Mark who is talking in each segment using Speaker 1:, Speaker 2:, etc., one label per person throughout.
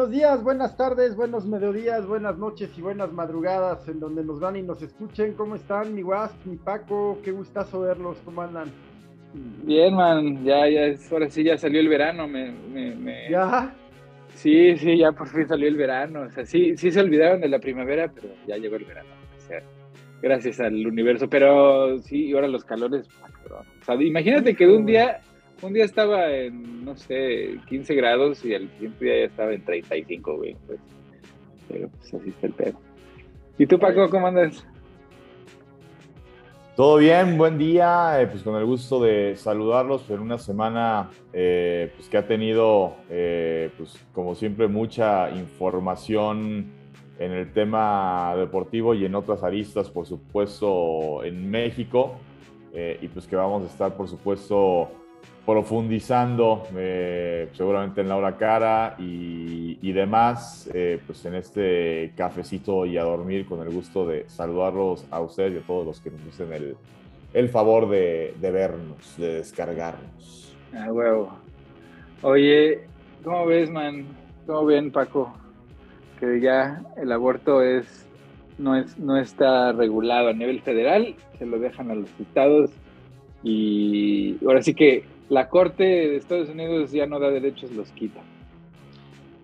Speaker 1: Buenos días, buenas tardes, buenos mediodías, buenas noches y buenas madrugadas en donde nos van y nos escuchen. ¿Cómo están, mi Guas, mi Paco? Qué gustazo verlos, ¿cómo andan?
Speaker 2: Bien, man, ya, ya, es, ahora sí ya salió el verano, me,
Speaker 1: ¿Ya?
Speaker 2: Sí, sí, ya por fin salió el verano. O sea, sí, sí se olvidaron de la primavera, pero ya llegó el verano. O sea, gracias al universo. Pero sí, ahora los calores, ah, o sea, imagínate que de un día un día estaba en, no sé, 15 grados y al siguiente día ya estaba en 35, güey. Pues, pero pues así está el pedo. ¿Y tú, Paco, cómo andas?
Speaker 3: Todo bien, buen día, eh, pues con el gusto de saludarlos en una semana eh, pues que ha tenido, eh, pues como siempre, mucha información en el tema deportivo y en otras aristas, por supuesto, en México, y pues que vamos a estar, por supuesto, profundizando eh, seguramente en la hora cara y, demás, eh, pues en este cafecito y a dormir con el gusto de saludarlos a ustedes y a todos los que nos hacen el, el favor de, de, vernos, de descargarnos.
Speaker 2: Ah, huevo. Oye, ¿cómo ves, man? ¿Cómo ven, Paco? Que ya el aborto es no, es, no está regulado a nivel federal, se lo dejan a los estados y ahora sí que la Corte de Estados Unidos ya no da derechos, los quita.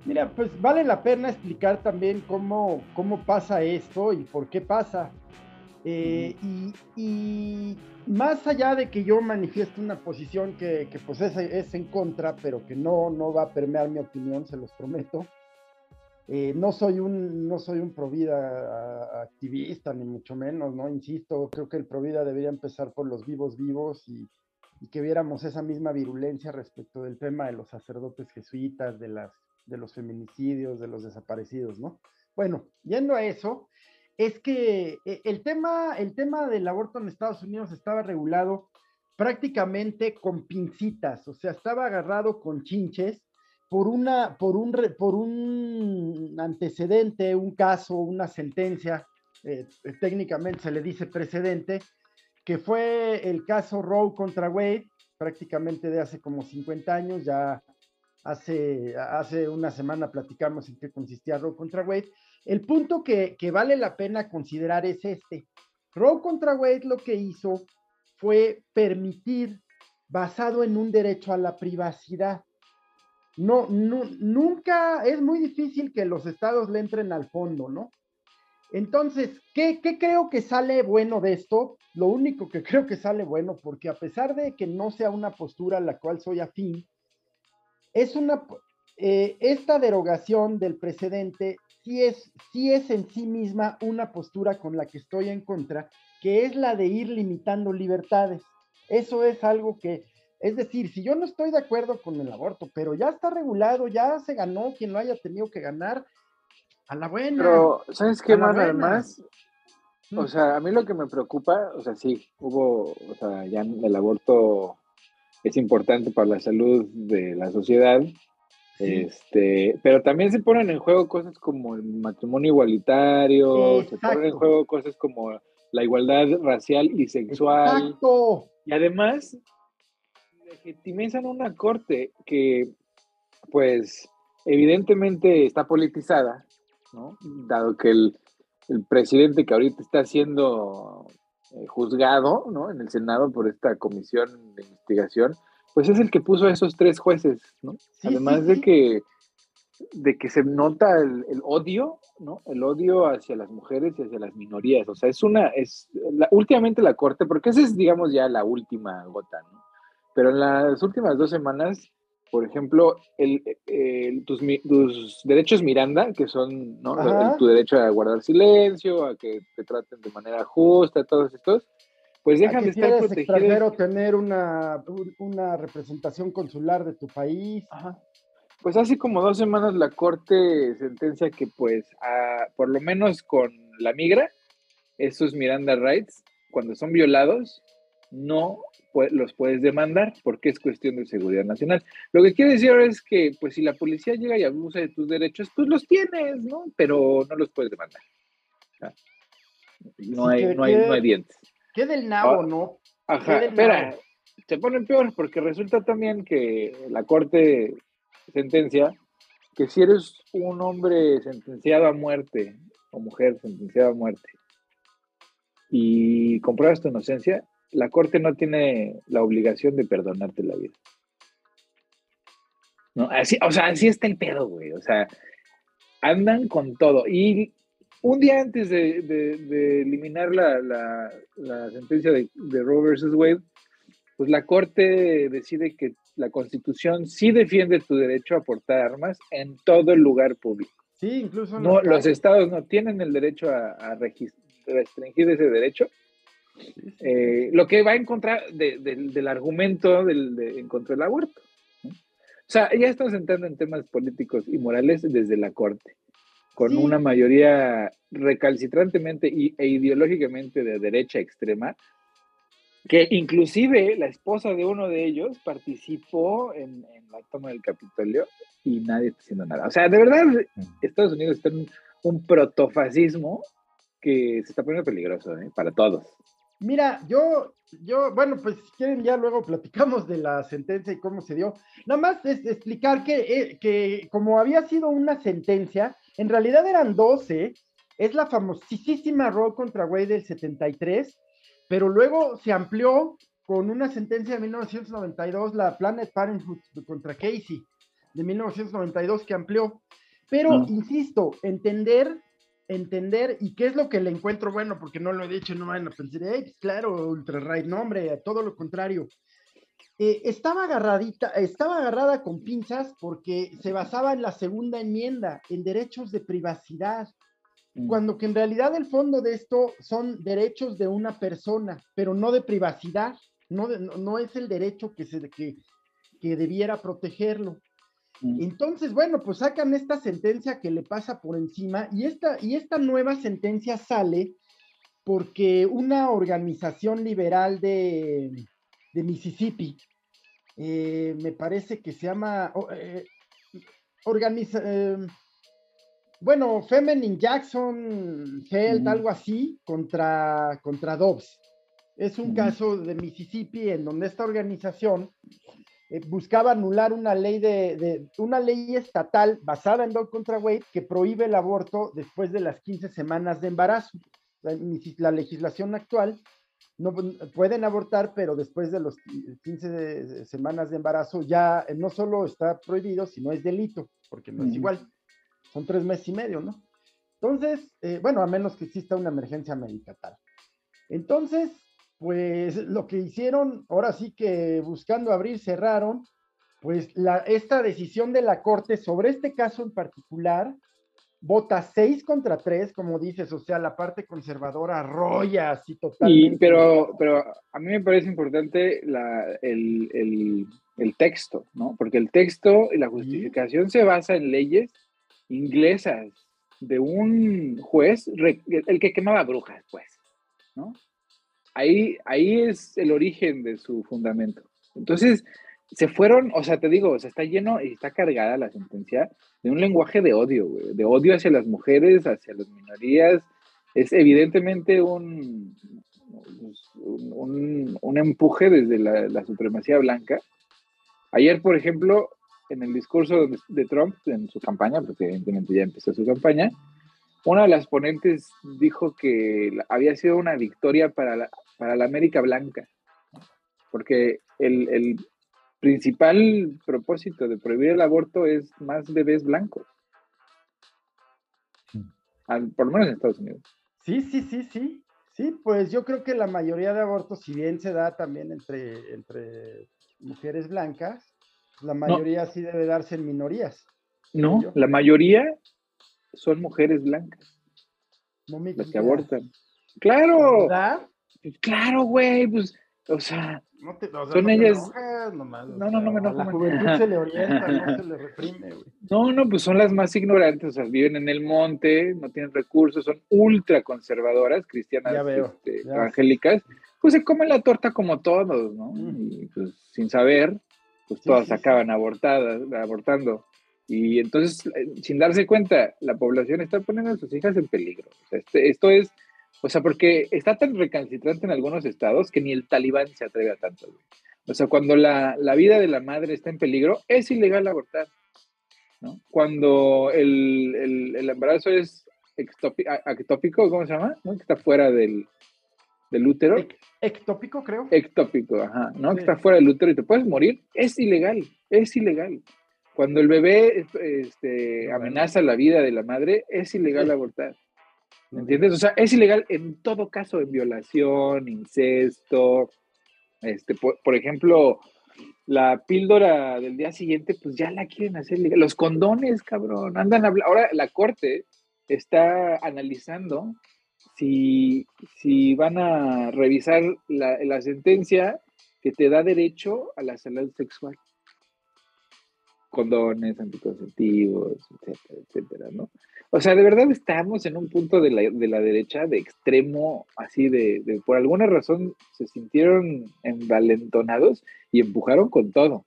Speaker 1: Mira, pues vale la pena explicar también cómo, cómo pasa esto y por qué pasa. Eh, y, más allá de que yo manifieste una posición que, pues es, en contra, pero que no, no va a permear mi opinión, se los prometo. Eh, no soy un no soy un provida activista ni mucho menos, no insisto, creo que el provida debería empezar por los vivos vivos y, que viéramos esa misma virulencia respecto del tema de los sacerdotes jesuitas, de, las, de los feminicidios, de los desaparecidos, ¿no? Bueno, yendo a eso, es que eh, el tema, el tema del aborto en Estados Unidos estaba regulado prácticamente con pincitas, o sea, estaba agarrado con chinches por, una, por, un, por un antecedente, un caso, una sentencia, eh, técnicamente se le dice precedente, que fue el caso Roe contra Wade, prácticamente de hace como 50 años, ya hace, hace una semana platicamos en qué consistía Roe contra Wade. El punto que, vale la pena considerar es este. Roe contra Wade lo que hizo fue permitir, basado en un derecho a la privacidad, no, nunca, es muy difícil que los estados le entren al fondo, ¿no? Entonces, ¿qué, creo que sale bueno de esto? Lo único que creo que sale bueno, porque a pesar de que no sea una postura a la cual soy afín, es una, eh, esta derogación del precedente sí es, sí es en sí misma una postura con la que estoy en contra, que es la de ir limitando libertades. Eso es algo que, es decir, si yo no estoy de acuerdo con el aborto, pero ya está regulado, ya se ganó quien lo haya tenido que ganar, a la buena.
Speaker 2: Pero, ¿sabes qué más? Además, o sea, a mí lo que me preocupa, o sea, sí, hubo, o sea, ya el aborto es importante para la salud de la sociedad, este, pero también se ponen en juego cosas como el matrimonio igualitario, se ponen en juego cosas como la igualdad racial y sexual. Exacto. Y además, legitimizan una corte que, pues, evidentemente está politizada, Dado que el, presidente que ahorita está siendo eh, juzgado, ¿no? En el Senado por esta comisión de investigación, pues es el que puso a esos tres jueces, ¿no? Además de que de que se nota el, odio, ¿no? El odio hacia las mujeres y hacia las minorías. O sea, es una, es, últimamente la Corte, porque esa es, digamos, ya la última gota, ¿no? Pero en las últimas dos semanas por ejemplo, el, tus, derechos Miranda, que son tu derecho a guardar silencio, a que te traten de manera justa, todos estos, pues dejan de estar protegidos. extranjero
Speaker 1: tener una, una representación consular de tu país.
Speaker 2: Pues hace como dos semanas la Corte sentencia que pues por lo menos con la migra, esos Miranda Rights, cuando son violados, no los puedes demandar porque es cuestión de seguridad nacional. Lo que quiere decir es que, pues, si la policía llega y abusa de tus derechos, pues los tienes, ¿no? Pero no los puedes demandar. no, hay, no, hay, no hay dientes.
Speaker 1: ¿Qué del nabo, ah, no?
Speaker 2: Ajá, espera, se ponen peor porque resulta también que la corte sentencia que si eres un hombre sentenciado a muerte o mujer sentenciada a muerte y compruebas tu inocencia, la corte no tiene la obligación de perdonarte la vida. ¿No? Así, o sea, así está el pedo, güey. O sea, andan con todo. Y un día antes de, eliminar la, sentencia de, de Roe versus Wade, pues la Corte decide que la Constitución sí defiende tu derecho a portar armas en todo el lugar público.
Speaker 1: Sí, incluso.
Speaker 2: No, los estados no tienen el derecho a, restringir ese derecho. Eh, lo que va en contra del argumento del, en contra del aborto. O sea, ya estamos entrando en temas políticos y morales desde la Corte, con una mayoría recalcitrantemente e ideológicamente de derecha extrema, que inclusive la esposa de uno de ellos participó en, la toma del Capitolio y nadie está haciendo nada. O sea, de verdad, Estados Unidos está en un protofascismo que se está poniendo peligroso ¿eh? para todos.
Speaker 1: Mira, yo, yo, bueno, pues si quieren ya luego platicamos de la sentencia y cómo se dio. Nada más es explicar que, eh, que como había sido una sentencia, en realidad eran 12, es la famosísima Roe contra Wade del 73, pero luego se amplió con una sentencia de 1992, la Planet Parenthood contra Casey, de 1992, que amplió. Pero, insisto, entender, entender, y qué es lo que le encuentro bueno, porque no lo he dicho, no van a pensar, claro, ultra right, no, hombre, todo lo contrario. Eh, estaba agarradita, estaba agarrada con pinzas porque se basaba en la segunda enmienda, en derechos de privacidad. Mm. cuando que en realidad el fondo de esto son derechos de una persona, pero no de privacidad, no, no, es el derecho que, se, que, que debiera protegerlo. Mm. Entonces, bueno, pues sacan esta sentencia que le pasa por encima y esta, y esta nueva sentencia sale porque una organización liberal de, de Mississippi, eh, me parece que se llama, eh, organiza, eh, bueno, Feminine Jackson Health, algo así, contra, contra Dobbs. Es un caso de Mississippi en donde esta organización eh, buscaba anular una ley de, una ley estatal basada en Dobbs contra Wade que prohíbe el aborto después de las 15 semanas de embarazo. La, legislación actual no pueden abortar, pero después de los 15 semanas de embarazo ya eh, no solo está prohibido, sino es delito, porque no es igual son tres meses y medio, ¿no? Entonces, eh, bueno, a menos que exista una emergencia médica tal. Entonces, pues lo que hicieron, ahora sí que buscando abrir, cerraron, pues la, esta decisión de la Corte sobre este caso en particular, vota seis contra tres, como dices, o sea, la parte conservadora arrolla así totalmente.
Speaker 2: pero, pero a mí me parece importante la, el, el, el, texto, ¿no? Porque el texto y la justificación se basa en leyes inglesas de un juez, el que quemaba brujas, pues, ¿no? Ahí, ahí es el origen de su fundamento. Entonces, se fueron, o sea, te digo, o sea, está lleno y está cargada la sentencia de un lenguaje de odio, de odio hacia las mujeres, hacia las minorías. Es evidentemente un, un, un empuje desde la, supremacía blanca. Ayer, por ejemplo, en el discurso de Trump, en su campaña, porque evidentemente ya empezó su campaña, una de las ponentes dijo que había sido una victoria para la, para la América Blanca, porque el, el principal propósito de prohibir el aborto es más bebés blancos, por lo menos en Estados Unidos.
Speaker 1: Sí, sí, sí, sí. Sí, pues yo creo que la mayoría de abortos, si bien se da también entre, entre mujeres blancas, la mayoría sí debe darse en minorías.
Speaker 2: No, la mayoría son mujeres blancas. No las que abortan. Claro. ¿Verdad? Claro, güey, pues, o sea, no te, o sea, son no ellas. no, no, no, me enojo. La juventud se le orienta, no se le reprime, güey. No, no, pues son las más ignorantes, o sea, viven en el monte, no tienen recursos, son ultra conservadoras, cristianas, este, evangélicas, pues se comen la torta como todos, ¿no? Y pues sin saber, pues todas acaban abortadas, abortando. Y entonces, eh, sin darse cuenta, la población está poniendo a sus hijas en peligro. este, esto es, o sea, porque está tan recalcitrante en algunos estados que ni el talibán se atreve a tanto. O sea, cuando la, la, vida de la madre está en peligro, es ilegal abortar. ¿no? Cuando el, el, embarazo es ectópico, ¿cómo se llama? ¿No? Que está fuera del, del útero.
Speaker 1: ectópico, creo.
Speaker 2: Ectópico, ajá, ¿no? Que está fuera del útero y te puedes morir. Es ilegal, es ilegal. Cuando el bebé este, amenaza la vida de la madre, es ilegal abortar. ¿Me entiendes? O sea, es ilegal en todo caso, en violación, incesto. Este, por, ejemplo, la píldora del día siguiente, pues ya la quieren hacer legal. Los condones, cabrón, andan hablando. Ahora la corte está analizando si, si van a revisar la, la sentencia que te da derecho a la salud sexual condones, anticonceptivos, etcétera, etcétera, ¿no? O sea, de verdad estamos en un punto de la, de la derecha de extremo, así de, de, por alguna razón se sintieron envalentonados y empujaron con todo.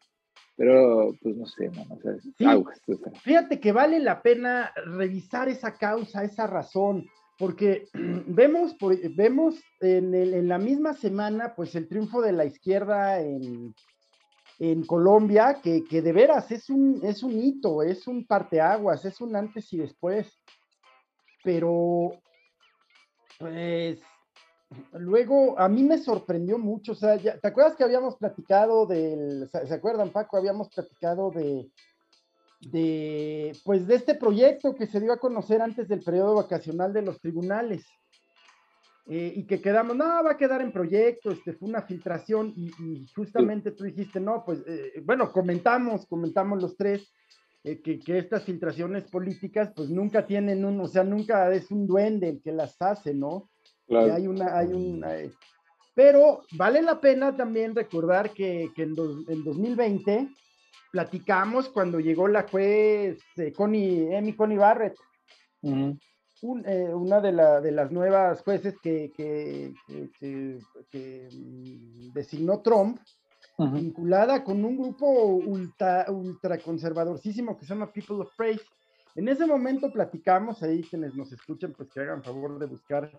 Speaker 2: Pero, pues no sé, no, o sea,
Speaker 1: Fíjate que vale la pena revisar esa causa, esa razón, porque vemos, vemos en, en la misma semana, pues el triunfo de la izquierda en, en Colombia, que, de veras es un, es un hito, es un parteaguas, es un antes y después. Pero, pues, luego a mí me sorprendió mucho, o sea, ¿te acuerdas que habíamos platicado del, ¿se acuerdan Paco? Habíamos platicado de, de, pues, de este proyecto que se dio a conocer antes del periodo vacacional de los tribunales. Eh, y que quedamos, no, va a quedar en proyecto, este, fue una filtración y, justamente tú dijiste, no, pues, eh, bueno, comentamos, comentamos los tres, eh, que, que, estas filtraciones políticas, pues nunca tienen un, o sea, nunca es un duende el que las hace, ¿no? Claro. hay una, hay un, pero vale la pena también recordar que, que en, en 2020 platicamos cuando llegó la juez Connie, Emi Connie Barrett. Eh, una de, las nuevas jueces que, mm, designó Trump, vinculada con un grupo ultra, conservadorcísimo que se llama People of Praise. En ese momento platicamos, ahí quienes nos escuchan, pues que hagan favor de buscar,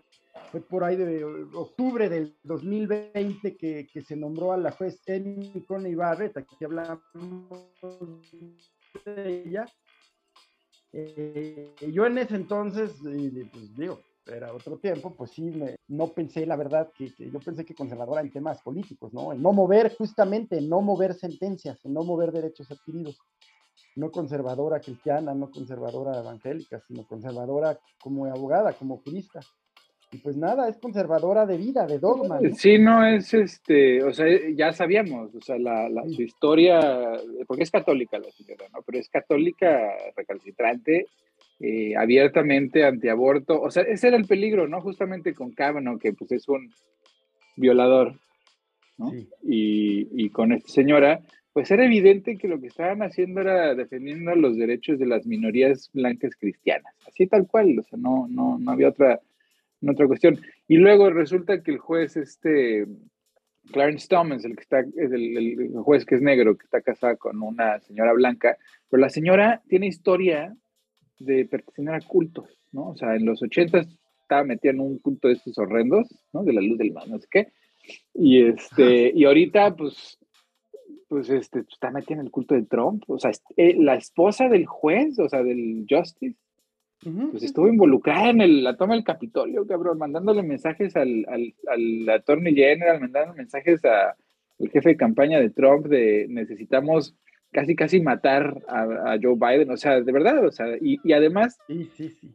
Speaker 1: fue por ahí de octubre del 2020 que, se nombró a la juez Amy Coney Barrett, aquí hablamos de ella, eh, yo en ese entonces, pues digo, era otro tiempo, pues sí, no pensé, la verdad, que, yo pensé que conservadora en temas políticos, ¿no? En no mover, justamente, en no mover sentencias, en no mover derechos adquiridos. No conservadora cristiana, no conservadora evangélica, sino conservadora como abogada, como jurista. Y pues nada, es conservadora de vida, de dogma.
Speaker 2: Sí, no es este, o sea, ya sabíamos, o sea, la, su historia, porque es católica la señora, ¿no? Pero es católica recalcitrante, eh, abiertamente antiaborto, o sea, ese era el peligro, ¿no? Justamente con Kavanaugh, que pues es un violador, ¿no? Y, y con esta señora, pues era evidente que lo que estaban haciendo era defendiendo los derechos de las minorías blancas cristianas, así tal cual, o sea, no, no, no había otra otra cuestión. Y luego resulta que el juez, este, Clarence Thomas, el que está, es el, juez que es negro, que está casado con una señora blanca, pero la señora tiene historia de pertenecer a cultos, ¿no? O sea, en los ochentas estaba metida en un culto de estos horrendos, ¿no? De la luz del mal, no sé qué. Y este, y ahorita, pues, pues este, está metida en el culto de Trump. O sea, eh, la esposa del juez, o sea, del Justice, pues estuvo involucrada en la toma del Capitolio, cabrón, mandándole mensajes al, al, al Attorney General, mandando mensajes al jefe de campaña de Trump de necesitamos casi casi matar a, Joe Biden, o sea, de verdad, o sea, y, y además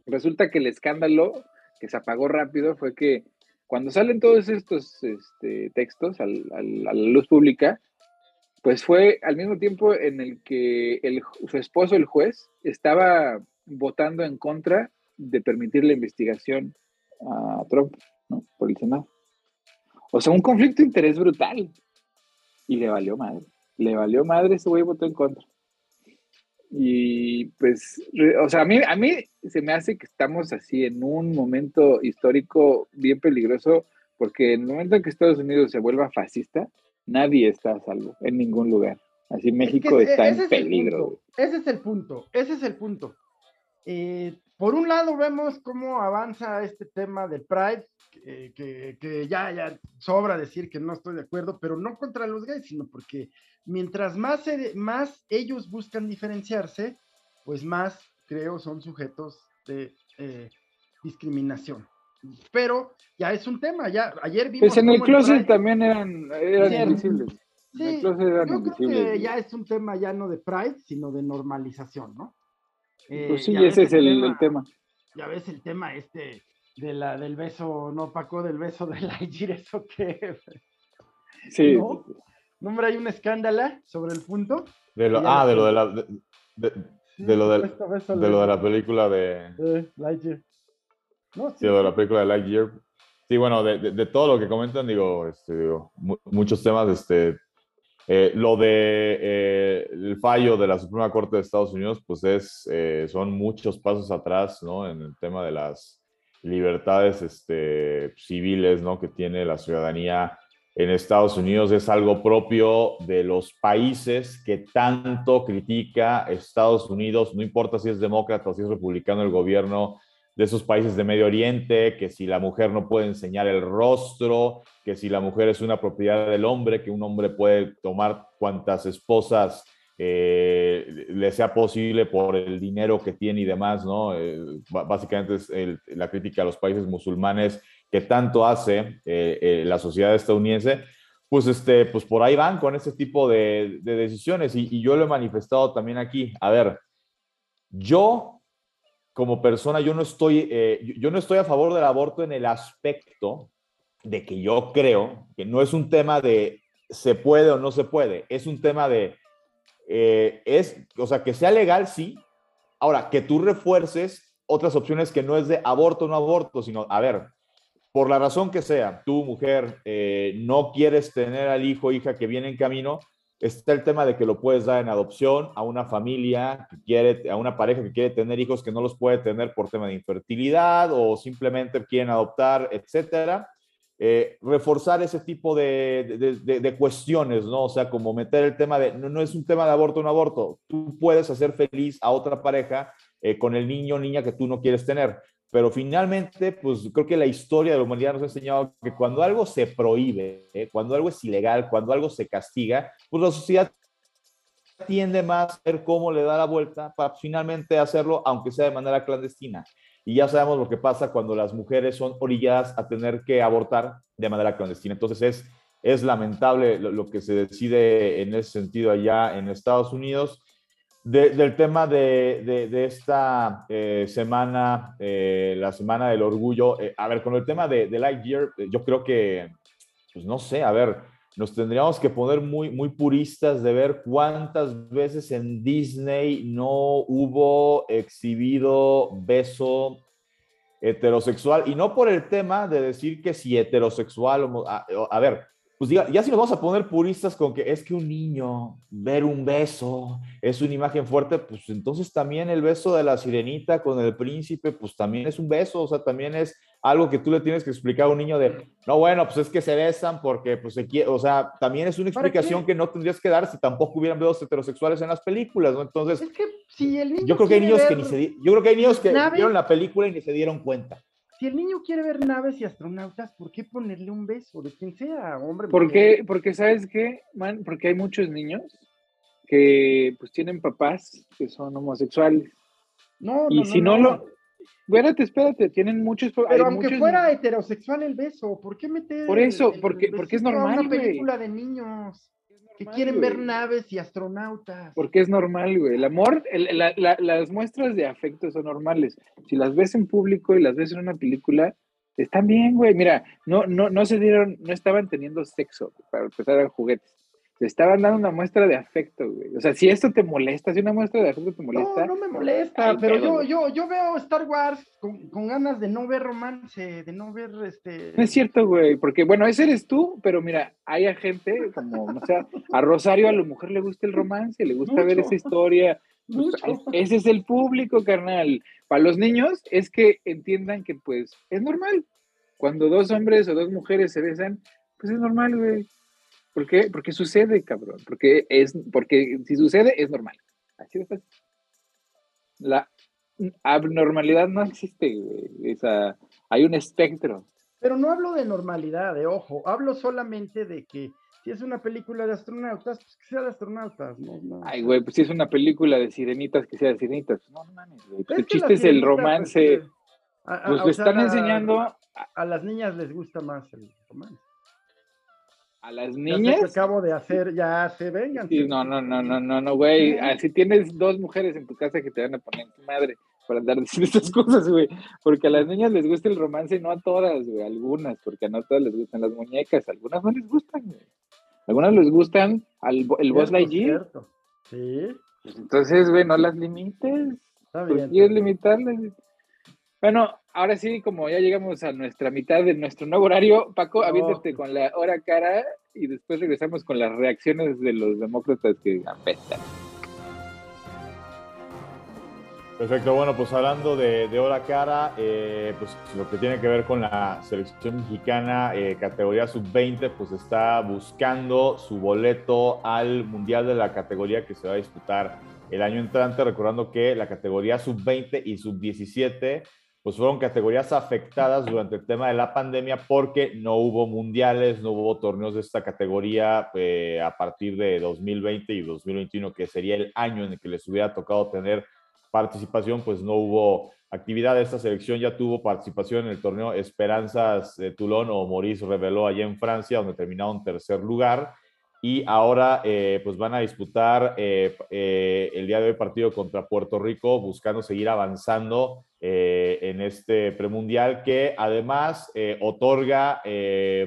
Speaker 2: resulta que el escándalo que se apagó rápido fue que cuando salen todos estos este, textos al, a la luz pública, pues fue al mismo tiempo en el que el, su esposo, el juez, estaba votando en contra de permitir la investigación a Trump, ¿no? Por el Senado. O sea, un conflicto de interés brutal. Y le valió madre. Le valió madre, ese güey votó en contra. Y pues, o sea, a mí, a mí se me hace que estamos así en un momento histórico bien peligroso, porque en el momento en que Estados Unidos se vuelva fascista, nadie está a salvo en ningún lugar. Así México está en peligro.
Speaker 1: ese es el punto, ese es el punto. Eh, por un lado vemos cómo avanza este tema del Pride, que, ya, ya sobra decir que no estoy de acuerdo, pero no contra los gays, sino porque mientras más, más ellos buscan diferenciarse, pues más, creo, son sujetos de eh, discriminación. Pero ya es un tema, ya ayer vimos...
Speaker 2: Pues en el closet también eran, eran invisibles.
Speaker 1: Sí, yo creo que ya es un tema ya no de pride, sino de normalización, ¿no?
Speaker 2: Eh, pues sí, ese es el, tema,
Speaker 1: Ya ves el tema este de la, del beso, no Paco, del beso de la eso que...
Speaker 2: Sí.
Speaker 1: ¿No? hombre, hay un escándalo sobre el punto.
Speaker 3: De lo, ah, de lo de la... De, lo de, de, lo de la película de...
Speaker 1: Lightyear.
Speaker 3: No, sí, de la película de Lightyear. Sí, bueno, de, de, todo lo que comentan, digo, este, digo muchos temas, este, eh, lo de eh, el fallo de la Suprema Corte de Estados Unidos, pues es, eh, son muchos pasos atrás, ¿no? En el tema de las libertades este, civiles, ¿no? Que tiene la ciudadanía en Estados Unidos. Es algo propio de los países que tanto critica Estados Unidos, no importa si es demócrata o si es republicano el gobierno de esos países de Medio Oriente, que si la mujer no puede enseñar el rostro, que si la mujer es una propiedad del hombre, que un hombre puede tomar cuantas esposas eh, le sea posible por el dinero que tiene y demás, ¿no? Eh, básicamente es la crítica a los países musulmanes que tanto hace eh, la sociedad estadounidense, pues, este, pues por ahí van con ese tipo de, decisiones y, y yo lo he manifestado también aquí. A ver, yo como persona, yo no estoy, eh, yo no estoy a favor del aborto en el aspecto de que yo creo que no es un tema de se puede o no se puede, es un tema de, eh, es, o sea, que sea legal, sí. Ahora, que tú refuerces otras opciones que no es de aborto o no aborto, sino, a ver, por la razón que sea, tú, mujer, eh, no quieres tener al hijo o hija que viene en camino, Está el tema de que lo puedes dar en adopción a una familia que quiere, a una pareja que quiere tener hijos que no los puede tener por tema de infertilidad o simplemente quieren adoptar, etcétera. Eh, reforzar ese tipo de, de, cuestiones, ¿no? O sea, como meter el tema de, no, es un tema de aborto no aborto, tú puedes hacer feliz a otra pareja eh, con el niño o niña que tú no quieres tener. Pero finalmente, pues creo que la historia de la humanidad nos ha enseñado que cuando algo se prohíbe, ¿eh? cuando algo es ilegal, cuando algo se castiga, pues la sociedad tiende más a ver cómo le da la vuelta para finalmente hacerlo, aunque sea de manera clandestina. Y ya sabemos lo que pasa cuando las mujeres son orilladas a tener que abortar de manera clandestina. Entonces es, es lamentable lo, que se decide en ese sentido allá en Estados Unidos del tema de, de, esta eh, semana, eh, la semana del orgullo, eh, a ver, con el tema de Lightyear, yo creo que, pues no sé, a ver, nos tendríamos que poner muy, muy puristas de ver cuántas veces en Disney no hubo exhibido beso heterosexual, y no por el tema de decir que si heterosexual, a ver, pues diga, ya si nos vamos a poner puristas con que es que un niño ver un beso es una imagen fuerte, pues entonces también el beso de la sirenita con el príncipe, pues también es un beso, o sea, también es algo que tú le tienes que explicar a un niño de, no, bueno, pues es que se besan porque, pues, se quiere, o sea, también es una explicación que no tendrías que dar si tampoco hubieran besos heterosexuales en las películas, ¿no? Entonces,
Speaker 1: es que si el niño
Speaker 3: yo creo que hay niños que ni se, yo creo que hay niños que vieron la película y ni se dieron cuenta
Speaker 1: si el niño quiere ver naves y astronautas, ¿por qué ponerle un beso de quien sea, hombre?
Speaker 2: Porque, porque ¿sabes qué, man? Porque hay muchos niños que pues tienen papás que son homosexuales. No, y si no, lo... Espérate, espérate, tienen muchos...
Speaker 1: Pero aunque fuera heterosexual el beso, ¿por qué meter...
Speaker 2: Por eso, porque, porque es normal,
Speaker 1: una película de niños que quieren ver naves y astronautas.
Speaker 2: Porque es normal, güey. El amor, las muestras de afecto son normales. Si las ves en público y las ves en una película, están bien, güey. Mira, no, no, no se dieron, no estaban teniendo sexo, para empezar a juguetes te estaban dando una muestra de afecto, güey. O sea, si esto te molesta, si una muestra de afecto te molesta.
Speaker 1: No, no me molesta, pero yo, yo, yo veo Star Wars con, ganas de no ver romance, de no ver este.
Speaker 2: No es cierto, güey, porque bueno, ese eres tú, pero mira, hay a gente como, no sé, a Rosario a la mujer le gusta el romance, le gusta ver esa historia. Pues, ese es el público, carnal. Para los niños es que entiendan que pues es normal. Cuando dos hombres o dos mujeres se besan, pues es normal, güey. ¿Por qué? Porque sucede, cabrón. Porque, es, porque si sucede, es normal. Así de fácil. La abnormalidad no existe, güey. Esa, hay un espectro.
Speaker 1: Pero no hablo de normalidad, de ojo, hablo solamente de que si es una película de astronautas, pues que sea de astronautas, ¿no?
Speaker 2: Ay, güey, pues si es una película de sirenitas, que sea de sirenitas. No, no mames, güey. Pues el chiste es el romance. Pues, pues le están enseñando.
Speaker 1: A, las niñas les gusta más el romance.
Speaker 2: ¿A las niñas?
Speaker 1: que acabo de hacer, ya se vengan.
Speaker 2: Sí, no, no, no, no, no, no, güey. Si tienes dos mujeres en tu casa que te van a poner en tu madre para andar diciendo estas cosas, güey. Porque a las niñas les gusta el romance, no a todas, güey, algunas, porque a no todas les gustan las muñecas, algunas no les gustan, güey. Algunas les gustan al, el Boss Lightyear.
Speaker 1: Sí.
Speaker 2: Pues entonces, güey, no las limites. Está bien. quieres limitarles. Bueno, ahora sí, como ya llegamos a nuestra mitad de nuestro nuevo horario, Paco, oh. con la hora cara y después regresamos con las reacciones de los demócratas que apestan.
Speaker 3: Perfecto, bueno, pues hablando de, hora cara, eh, pues lo que tiene que ver con la selección mexicana, eh, categoría sub-20, pues está buscando su boleto al Mundial de la categoría que se va a disputar el año entrante, recordando que la categoría sub-20 y sub-17 pues fueron categorías afectadas durante el tema de la pandemia porque no hubo mundiales, no hubo torneos de esta categoría eh, a partir de 2020 y 2021, que sería el año en el que les hubiera tocado tener participación, pues no hubo actividad. Esta selección ya tuvo participación en el torneo Esperanzas de Toulon o Maurice reveló allá en Francia, donde terminaron tercer lugar. Y ahora eh, pues van a disputar eh, eh, el día de hoy partido contra Puerto Rico, buscando seguir avanzando en este premundial que además otorga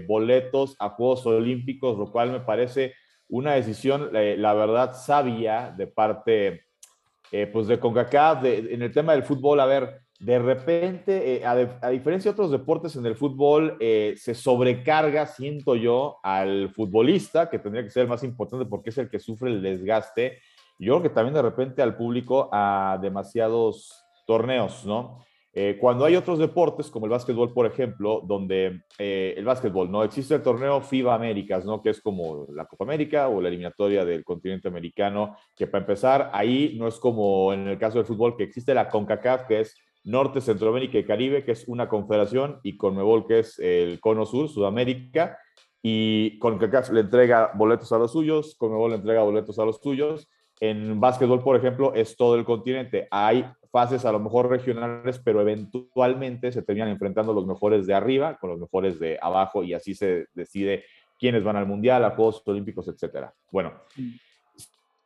Speaker 3: boletos a Juegos Olímpicos, lo cual me parece una decisión, la verdad, sabia de parte eh, pues de CONCACAF, en el tema del fútbol, a ver, de repente, eh, a, diferencia de otros deportes en el fútbol, eh, se sobrecarga, siento yo, al futbolista, que tendría que ser el más importante porque es el que sufre el desgaste. Yo creo que también de repente al público a demasiados torneos, ¿no? Eh, cuando hay otros deportes, como el básquetbol, por ejemplo, donde el básquetbol, ¿no? Existe el torneo FIBA Américas, ¿no? Que es como la Copa América o la eliminatoria del continente americano, que para empezar, ahí no es como en el caso del fútbol, que existe la CONCACAF, que es Norte, Centroamérica y Caribe, que es una confederación, y CONMEBOL, que es el Cono Sur, Sudamérica, y CONCACAF le entrega boletos a los suyos, CONMEBOL le entrega boletos a los suyos, en básquetbol, por ejemplo, es todo el continente. Hay fases a lo mejor regionales, pero eventualmente se terminan enfrentando los mejores de arriba con los mejores de abajo y así se decide quiénes van al Mundial, a Juegos Olímpicos, etcétera. Bueno,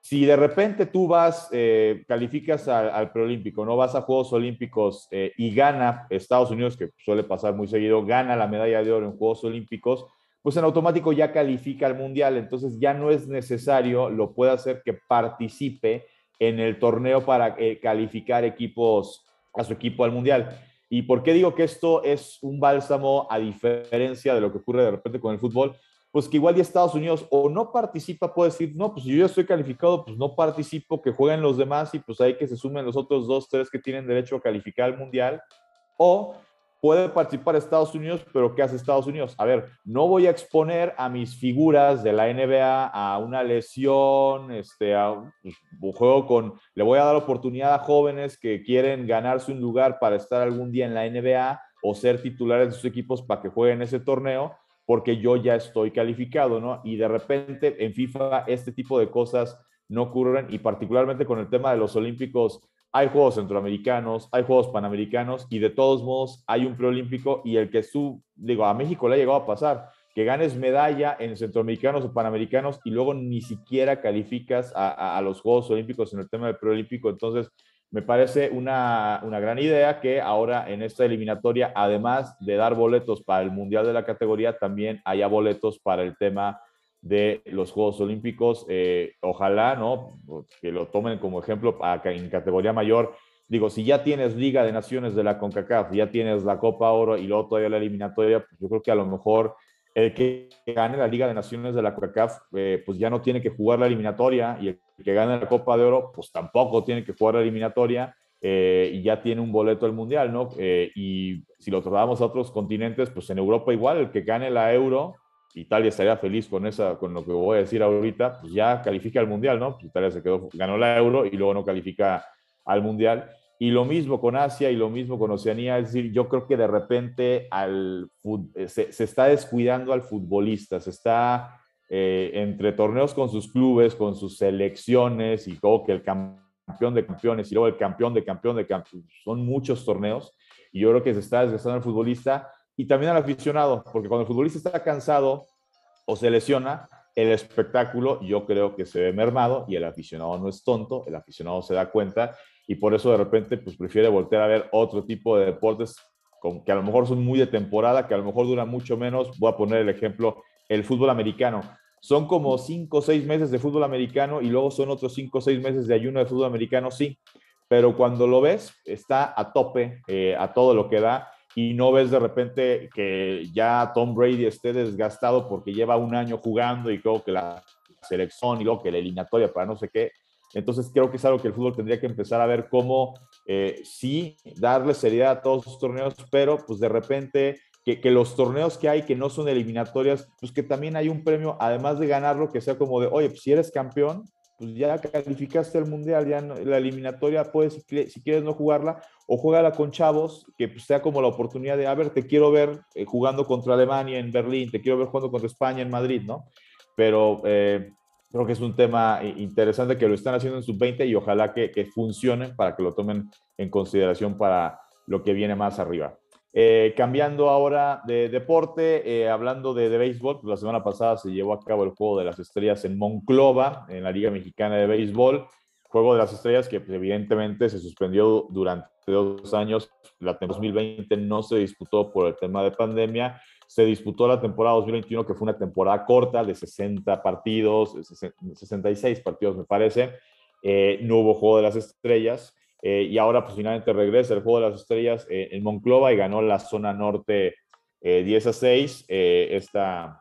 Speaker 3: si de repente tú vas, eh, calificas al, preolímpico, no vas a Juegos Olímpicos eh, y gana Estados Unidos, que suele pasar muy seguido, gana la medalla de oro en Juegos Olímpicos, pues en automático ya califica al mundial, entonces ya no es necesario, lo puede hacer que participe en el torneo para eh, calificar equipos a su equipo al mundial. ¿Y por qué digo que esto es un bálsamo a diferencia de lo que ocurre de repente con el fútbol? Pues que igual ya Estados Unidos o no participa, puede decir, no, pues yo ya estoy calificado, pues no participo, que jueguen los demás y pues hay que se sumen los otros dos, tres que tienen derecho a calificar al mundial. O puede participar Estados Unidos, pero ¿qué hace Estados Unidos? A ver, no voy a exponer a mis figuras de la NBA a una lesión, este, a pues, un juego con, le voy a dar oportunidad a jóvenes que quieren ganarse un lugar para estar algún día en la NBA o ser titulares de sus equipos para que jueguen ese torneo, porque yo ya estoy calificado, ¿no? Y de repente en FIFA este tipo de cosas no ocurren y particularmente con el tema de los Olímpicos hay juegos centroamericanos, hay juegos panamericanos y de todos modos hay un preolímpico y el que su, digo, a México le ha llegado a pasar, que ganes medalla en centroamericanos o panamericanos y luego ni siquiera calificas a, los Juegos Olímpicos en el tema del preolímpico. Entonces, me parece una, una, gran idea que ahora en esta eliminatoria, además de dar boletos para el Mundial de la categoría, también haya boletos para el tema de los Juegos Olímpicos. Eh, ojalá, ¿no? Que lo tomen como ejemplo en categoría mayor. Digo, si ya tienes Liga de Naciones de la CONCACAF, ya tienes la Copa Oro y luego todavía la eliminatoria, pues yo creo que a lo mejor el que gane la Liga de Naciones de la CONCACAF, eh, pues ya no tiene que jugar la eliminatoria y el que gane la Copa de Oro, pues tampoco tiene que jugar la eliminatoria eh, y ya tiene un boleto al Mundial, ¿no? y si lo trasladamos a otros continentes, pues en Europa igual, el que gane la Euro, Italia estaría feliz con, esa, con lo que voy a decir ahorita, pues ya califica al Mundial, ¿no? Pues Italia se quedó, ganó la Euro y luego no califica al Mundial. Y lo mismo con Asia y lo mismo con Oceanía, es decir, yo creo que de repente al, eh, se, se está descuidando al futbolista, se está eh, entre torneos con sus clubes, con sus selecciones y como que el campeón de campeones y luego el campeón de campeón de campeones, son muchos torneos y yo creo que se está desgastando el futbolista y también al aficionado, porque cuando el futbolista está cansado o se lesiona, el espectáculo yo creo que se ve mermado y el aficionado no es tonto, el aficionado se da cuenta y por eso de repente pues prefiere voltear a ver otro tipo de deportes que a lo mejor son muy de temporada, que a lo mejor duran mucho menos. Voy a poner el ejemplo, el fútbol americano. Son como cinco o seis meses de fútbol americano y luego son otros cinco o seis meses de ayuno de fútbol americano, sí. Pero cuando lo ves, está a tope, eh, a todo lo que da y no ves de repente que ya Tom Brady esté desgastado porque lleva un año jugando y creo que la selección y luego que la eliminatoria para no sé qué. Entonces creo que es algo que el fútbol tendría que empezar a ver cómo eh, sí darle seriedad a todos los torneos, pero pues de repente que, los torneos que hay que no son eliminatorias, pues que también hay un premio, además de ganarlo, que sea como de, oye, pues si eres campeón, pues ya calificaste el mundial, ya la eliminatoria puedes, si quieres no jugarla, o juégala con chavos, que pues, sea como la oportunidad de, a ver, te quiero ver eh, jugando contra Alemania en Berlín, te quiero ver jugando contra España en Madrid, ¿no? Pero eh, creo que es un tema interesante que lo están haciendo en sub-20 y ojalá que, que funcionen para que lo tomen en consideración para lo que viene más arriba. Eh, cambiando ahora de deporte, eh, hablando de, de béisbol, pues, la semana pasada se llevó a cabo el Juego de las Estrellas en Monclova, en la Liga Mexicana de Béisbol. Juego de las Estrellas que pues, evidentemente se suspendió durante dos años. La 2020 no se disputó por el tema de pandemia. Se disputó la temporada 2021, que fue una temporada corta de 60 partidos, 66 partidos me parece. Eh, no hubo Juego de las Estrellas. Eh, y ahora pues finalmente regresa el Juego de las Estrellas eh, en Monclova y ganó la zona norte 10 eh, a 6. esta,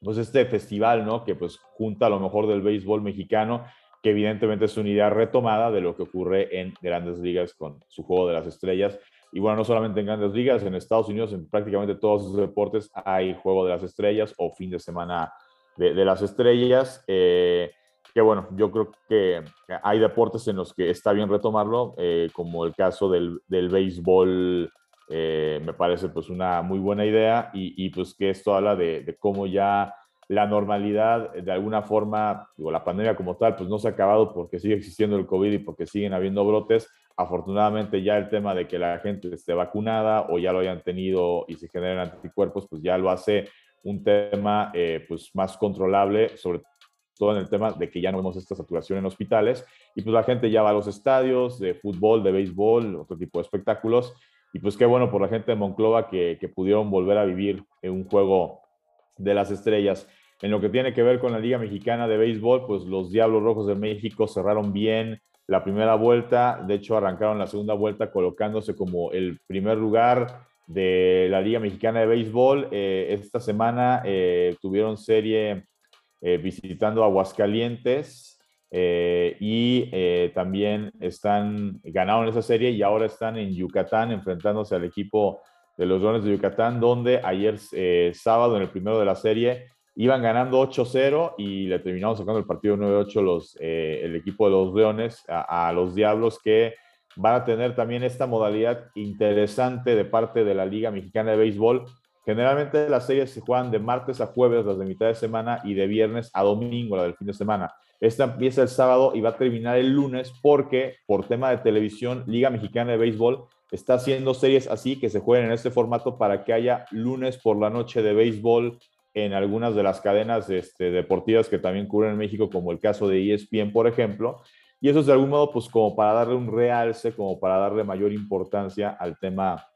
Speaker 3: pues este festival, ¿no? Que pues junta a lo mejor del béisbol mexicano, que evidentemente es una idea retomada de lo que ocurre en grandes ligas con su Juego de las Estrellas. Y bueno, no solamente en grandes ligas, en Estados Unidos, en prácticamente todos sus deportes hay Juego de las Estrellas o fin de semana de, de las Estrellas. Eh, que bueno, yo creo que hay deportes en los que está bien retomarlo, eh, como el caso del, del béisbol, eh, me parece pues una muy buena idea y, y pues que esto habla de, de, cómo ya la normalidad, de alguna forma, digo, la pandemia como tal, pues no se ha acabado porque sigue existiendo el COVID y porque siguen habiendo brotes. Afortunadamente ya el tema de que la gente esté vacunada o ya lo hayan tenido y se generen anticuerpos, pues ya lo hace un tema eh, pues más controlable, sobre todo en el tema de que ya no vemos esta saturación en hospitales y pues la gente ya va a los estadios de fútbol, de béisbol, otro tipo de espectáculos y pues qué bueno por la gente de Monclova que, que pudieron volver a vivir en un juego de las estrellas. En lo que tiene que ver con la Liga Mexicana de Béisbol, pues los Diablos Rojos de México cerraron bien la primera vuelta, de hecho arrancaron la segunda vuelta colocándose como el primer lugar de la Liga Mexicana de Béisbol. Eh, esta semana eh, tuvieron serie eh, visitando Aguascalientes y también están, ganaron esa serie y ahora están en Yucatán enfrentándose al equipo de los Leones de Yucatán, donde ayer sábado en el primero de la serie iban ganando 8-0 y le terminaron sacando el partido 9-8 los, el equipo de los Leones a, a los Diablos que van a tener también esta modalidad interesante de parte de la Liga Mexicana de Béisbol, Generalmente las series se juegan de martes a jueves, las de mitad de semana, y de viernes a domingo, la del fin de semana. Esta empieza el sábado y va a terminar el lunes porque, por tema de televisión, Liga Mexicana de Béisbol está haciendo series así que se jueguen en este formato para que haya lunes por la noche de béisbol en algunas de las cadenas este, deportivas que también cubren en México, como el caso de ESPN, por ejemplo. Y eso es de algún modo, pues como para darle un realce, como para darle mayor importancia al tema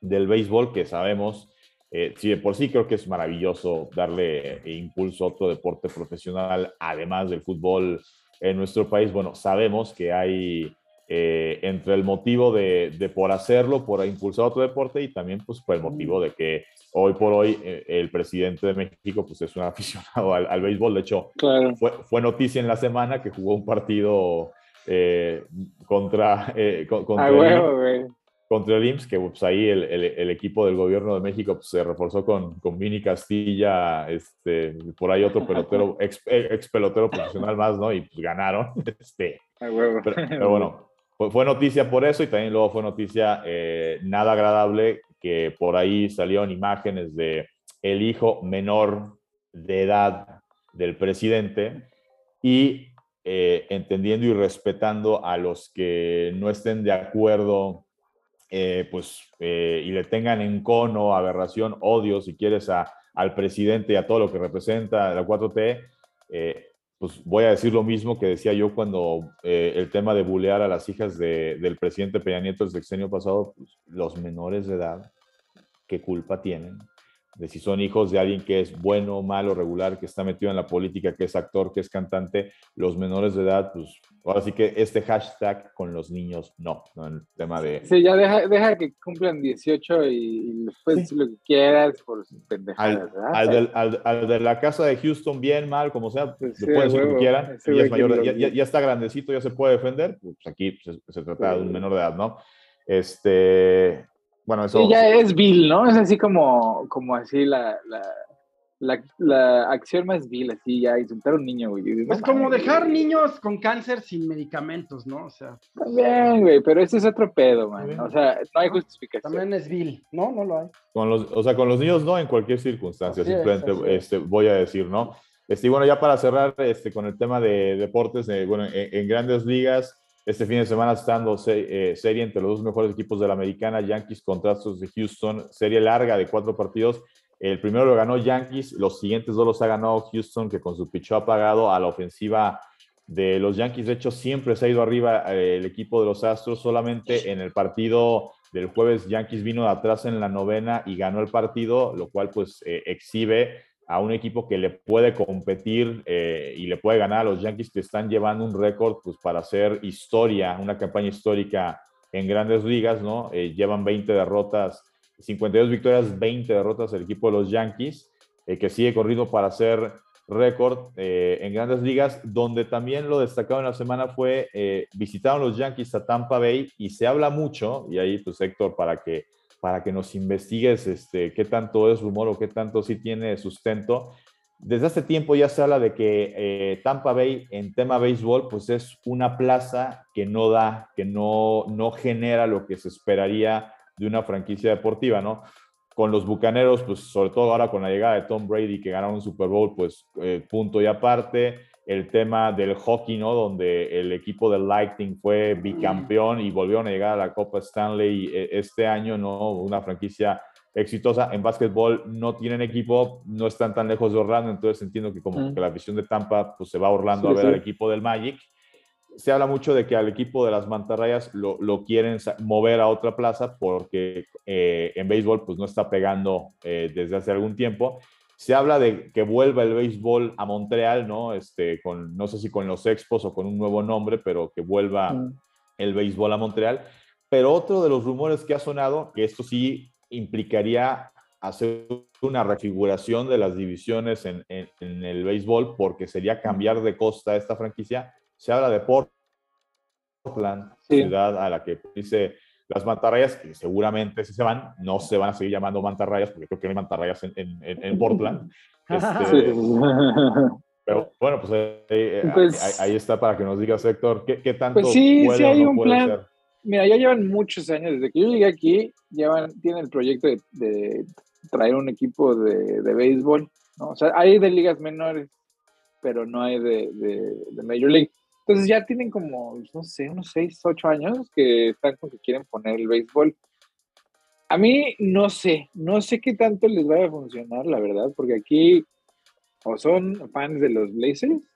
Speaker 3: del béisbol, que sabemos eh, sí, de por sí creo que es maravilloso darle impulso a otro deporte profesional, además del fútbol en nuestro país. Bueno, sabemos que hay eh, entre el motivo de, de, por hacerlo, por impulsar otro deporte y también pues por el motivo de que hoy por hoy eh, el presidente de México pues es un aficionado al, al béisbol. De hecho, claro. fue, fue, noticia en la semana que jugó un partido eh, contra... contra
Speaker 2: ah, bueno,
Speaker 3: contra el IMSS, que pues, ahí el, el, el, equipo del gobierno de México pues, se reforzó con, con Vini Castilla, este, por ahí otro pelotero, ex, ex, pelotero profesional más, ¿no? Y pues ganaron. Este, pero, pero, bueno, fue, noticia por eso y también luego fue noticia eh, nada agradable que por ahí salieron imágenes de el hijo menor de edad del presidente y eh, entendiendo y respetando a los que no estén de acuerdo, eh, pues, y le tengan en cono, aberración, odio, si quieres, a, al presidente y a todo lo que representa la 4T, pues voy a decir lo mismo que decía yo cuando el tema de bulear a las hijas del presidente Peña Nieto el sexenio pasado, pues, los menores de edad, ¿qué culpa tienen? De si son hijos de alguien que es bueno, malo, regular, que está metido en la política, que es actor, que es cantante, los menores de edad, pues ahora sí que este hashtag con los niños, no, no el tema de...
Speaker 2: Sí, ya deja, deja que cumplan 18 y, después lo que quieras por sus pendejadas,
Speaker 3: al, de la casa de Houston, bien, mal, como sea, pues sí, pueden lo que quieran, ya, es mayor, ya, está grandecito, ya se puede defender, pues aquí se, se trata de un menor de edad, ¿no? Este, bueno, eso.
Speaker 2: ya es vil, ¿no? Es así como, como así la, la, la, acción más vil, así ya insultar a un niño, güey.
Speaker 1: Es como dejar niños con cáncer sin medicamentos, ¿no? O sea.
Speaker 2: También, güey, pero ese es otro pedo, man. O sea, no hay justificación.
Speaker 1: También es vil, ¿no? No lo hay.
Speaker 3: Con los, o sea, con los niños no en cualquier circunstancia, simplemente Este, voy a decir, ¿no? Este, y bueno, ya para cerrar este, con el tema de deportes, eh, bueno, en grandes ligas. Este fin de semana está dando eh, serie entre los dos mejores equipos de la americana, Yankees contra Astros de Houston, serie larga de cuatro partidos. El primero lo ganó Yankees, los siguientes dos los ha ganado Houston, que con su pichó apagado a la ofensiva de los Yankees, de hecho, siempre se ha ido arriba eh, el equipo de los Astros, solamente en el partido del jueves Yankees vino de atrás en la novena y ganó el partido, lo cual pues eh, exhibe a un equipo que le puede competir eh, y le puede ganar a los Yankees que están llevando un récord pues, para hacer historia, una campaña histórica en grandes ligas, ¿no? Eh, llevan 20 derrotas, 52 victorias, 20 derrotas el equipo de los Yankees, eh, que sigue corriendo para hacer récord en grandes ligas, donde también lo destacado en la semana fue visitaron los Yankees a Tampa Bay y se habla mucho, y ahí pues Héctor, para que para que nos investigues este, qué tanto es rumor o qué tanto sí tiene sustento. Desde hace tiempo ya se habla de que eh, Tampa Bay en tema béisbol pues es una plaza que no da, que no, no genera lo que se esperaría de una franquicia deportiva, ¿no? Con los Bucaneros, pues sobre todo ahora con la llegada de Tom Brady que ganaron un Super Bowl, pues eh, punto y aparte el tema del hockey, ¿no? Donde el equipo del Lightning fue bicampeón y volvieron a llegar a la Copa Stanley eh, este año, ¿no? Una franquicia exitosa. En básquetbol no tienen equipo, no están tan lejos de Orlando, entonces entiendo que como que la visión de Tampa pues se va a Orlando a ver al equipo del Magic. Se habla mucho de que al equipo de las mantarrayas lo, lo quieren mover a otra plaza porque eh, en béisbol pues no está pegando eh, desde hace algún tiempo se habla de que vuelva el béisbol a Montreal, ¿no? Este, con, no sé si con los Expos o con un nuevo nombre, pero que vuelva mm. el béisbol a Montreal. Pero otro de los rumores que ha sonado, que esto sí implicaría hacer una refiguración de las divisiones en, el béisbol, porque sería cambiar de costa esta franquicia, se habla de Portland, ciudad a la que dice las mantarrayas, que seguramente si se van, no se van a seguir llamando mantarrayas, porque creo que no hay mantarrayas en, en, en Portland. Este, pero bueno, pues, eh, eh, pues ahí, está para que nos digas, Héctor, ¿qué, qué tanto
Speaker 2: pues sí, sí hay un plan. Mira, ya llevan muchos años, desde que yo llegué aquí, llevan, tienen el proyecto de, traer un equipo de, de, béisbol, ¿no? O sea, hay de ligas menores, pero no hay de, de Major League. Entonces ya tienen como, no sé, unos 6, 8 años que están con que quieren poner el béisbol. A mí no sé, no sé qué tanto les vaya a funcionar, la verdad, porque aquí o son fans de los Blazers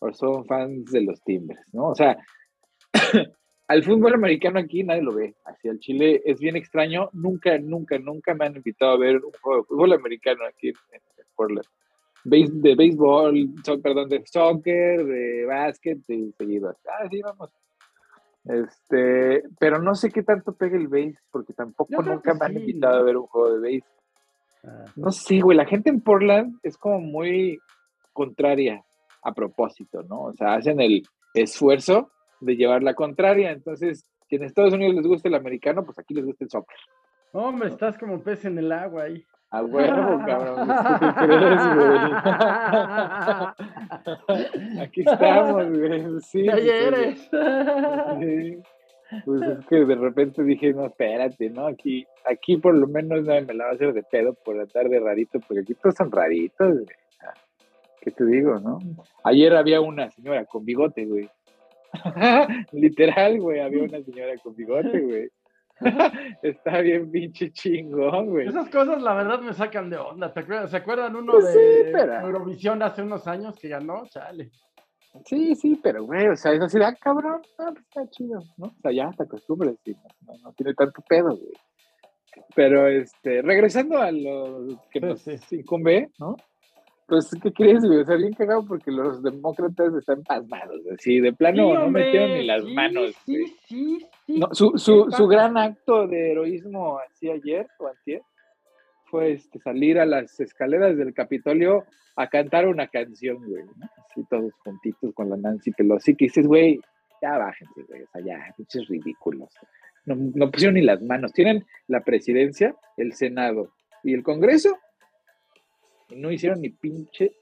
Speaker 2: o son fans de los Timbers, ¿no? O sea, al fútbol americano aquí nadie lo ve. Hacia el Chile es bien extraño. Nunca, nunca, nunca me han invitado a ver un juego de fútbol americano aquí en, en Portland de béisbol, perdón, de soccer, de básquet, de seguido. Ah, sí, vamos. Este, pero no sé qué tanto pega el béis, porque tampoco nunca me han invitado a ver un juego de béis. Ah. No sé, güey, la gente en Portland es como muy contraria a propósito, ¿no? O sea, hacen el esfuerzo de llevar la contraria. Entonces, si en Estados Unidos les gusta el americano, pues aquí les gusta el soccer.
Speaker 1: Hombre, estás como pez en el agua ahí.
Speaker 2: A huevo, cabrón. Aquí estamos, güey. Sí,
Speaker 1: eres.
Speaker 2: Pues es que de repente dije, no, espérate, ¿no? Aquí, aquí por lo menos no me la va a hacer de pedo por andar de rarito, porque aquí todos son raritos, güey. ¿Qué te digo, no? Ayer había una señora con bigote, güey. Literal, güey, había una señora con bigote, güey. Está bien pinche chingón, güey.
Speaker 1: Esas cosas, la verdad, me sacan de onda. ¿Se acuerdan uno pues de Eurovisión hace unos años que ganó? Chale.
Speaker 2: Sí, sí, pero güey, o sea, es así, ah, cabrón, ah, pues está chido, ¿no? O sea, ya te acostumbras, sí, no, no, tiene tanto pedo, güey. Pero, este, regresando a lo que nos incumbe, ¿no? Pues, ¿qué crees, güey? O sea, bien cagado porque los demócratas están pasmados, así, de plano no metieron ni las manos,
Speaker 1: Sí, sí, sí.
Speaker 2: No, su, su, su gran acto de heroísmo así ayer o antier fue este, salir a las escaleras del Capitolio a cantar una canción, güey, ¿no? Así todos juntitos con la Nancy Pelosi, que dices, güey, ya bájense, güey, o sea, ya, pinches ridículos. No, no pusieron ni las manos. Tienen la presidencia, el Senado y el Congreso, no hicieron ni pinche,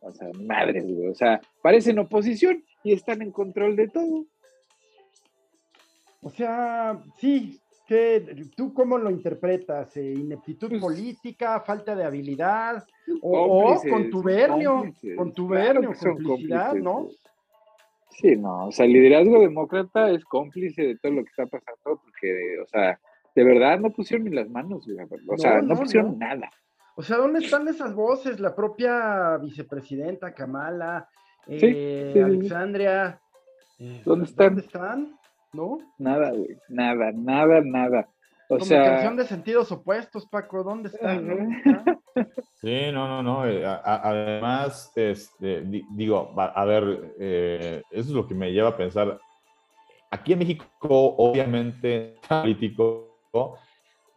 Speaker 2: o sea, madres, güey, o sea, parecen oposición y están en control de todo.
Speaker 1: O sea, sí, ¿Tú cómo lo interpretas? Eh, ¿Ineptitud pues política, falta de habilidad o, contubernio, contubernio, complicidad, ¿no?
Speaker 2: Sí, no, o sea, el liderazgo demócrata es cómplice de todo lo que está pasando porque, o sea, de verdad no pusieron ni las manos, o sea, no, pusieron nada.
Speaker 1: O sea, ¿dónde están esas voces? La propia vicepresidenta Kamala, eh, Alexandria.
Speaker 2: ¿Dónde están?
Speaker 1: ¿Dónde están? ¿no?
Speaker 2: Nada, güey, nada, nada, nada.
Speaker 1: O sea... canción de sentidos opuestos, Paco, ¿dónde está?
Speaker 3: Sí, no, no, no. Eh, además, este, digo, a ver, eh, eso es lo que me lleva a pensar. Aquí en México, obviamente, político,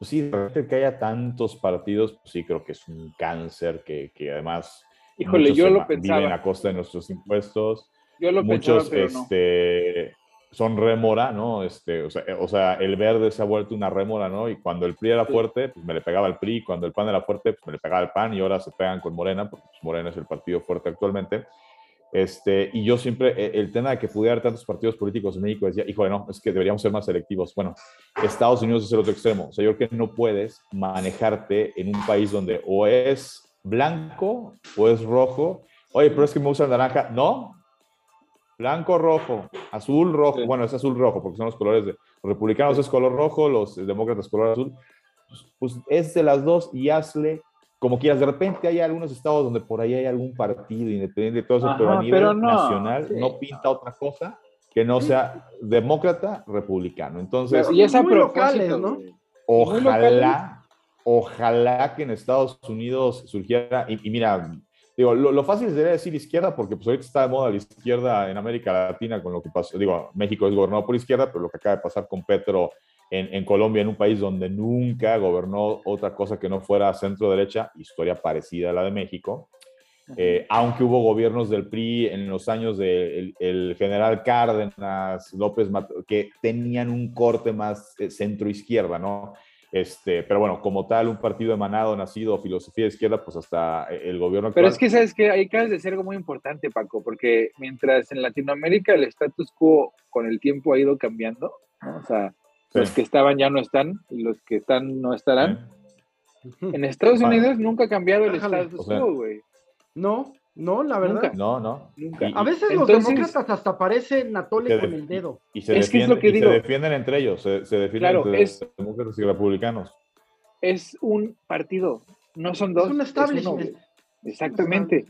Speaker 3: pues sí, de que haya tantos partidos, pues sí, creo que es un cáncer que, que además
Speaker 2: Híjole, yo lo pensaba.
Speaker 3: viven a costa de nuestros impuestos.
Speaker 2: Yo lo
Speaker 3: Muchos,
Speaker 2: pensaba,
Speaker 3: este, son rémora, ¿no? Este, o sea, o, sea, el verde se ha vuelto una rémora, ¿no? Y cuando el PRI era fuerte, pues me le pegaba al PRI, cuando el PAN era fuerte, pues me le pegaba al PAN, y ahora se pegan con Morena, porque pues, Morena es el partido fuerte actualmente. Este, y yo siempre, e, el tema de que pudiera haber tantos partidos políticos en México, decía, híjole, no, es que deberíamos ser más selectivos. Bueno, Estados Unidos es el otro extremo. O sea, yo creo que no puedes manejarte en un país donde o es blanco o es rojo. Oye, pero es que me usan naranja. No, Blanco, rojo, azul, rojo. Bueno, es azul, rojo, porque son los colores de los republicanos es color rojo, los demócratas color azul. Pues, pues, es de las dos y hazle como quieras. De repente hay algunos estados donde por ahí hay algún partido independiente de todo eso, pero a nivel nacional no pinta otra cosa que no sea demócrata, republicano. Entonces,
Speaker 2: y es muy locales, ¿no?
Speaker 3: Ojalá, ojalá que en Estados Unidos surgiera, y mira, Digo, lo, fácil sería decir izquierda, porque pues ahorita está de moda la izquierda en América Latina con lo que pasó. Digo, México es gobernado por izquierda, pero lo que acaba de pasar con Petro en, en Colombia, en un país donde nunca gobernó otra cosa que no fuera centro-derecha, historia parecida a la de México. Eh, aunque hubo gobiernos del PRI en los años del de el general Cárdenas, López, que tenían un corte más eh, centro-izquierda, ¿no? Este, pero bueno, como tal, un partido emanado, nacido, filosofía de izquierda, pues hasta el gobierno
Speaker 2: actual. Pero es que, ¿sabes que Ahí acabas de ser algo muy importante, Paco, porque mientras en Latinoamérica el status quo con el tiempo ha ido cambiando, o sea, los que estaban ya no están y los que están no estarán. En Estados Unidos nunca ha cambiado el status quo, güey.
Speaker 1: No, no, la verdad.
Speaker 3: No, no.
Speaker 1: Nunca. a veces los demócratas hasta parecen Natole con el dedo.
Speaker 3: Y, se, defienden, que se defienden entre ellos, se, se defienden entre demócratas y republicanos.
Speaker 2: Es un partido, no son dos.
Speaker 1: Es un establishment.
Speaker 2: Exactamente.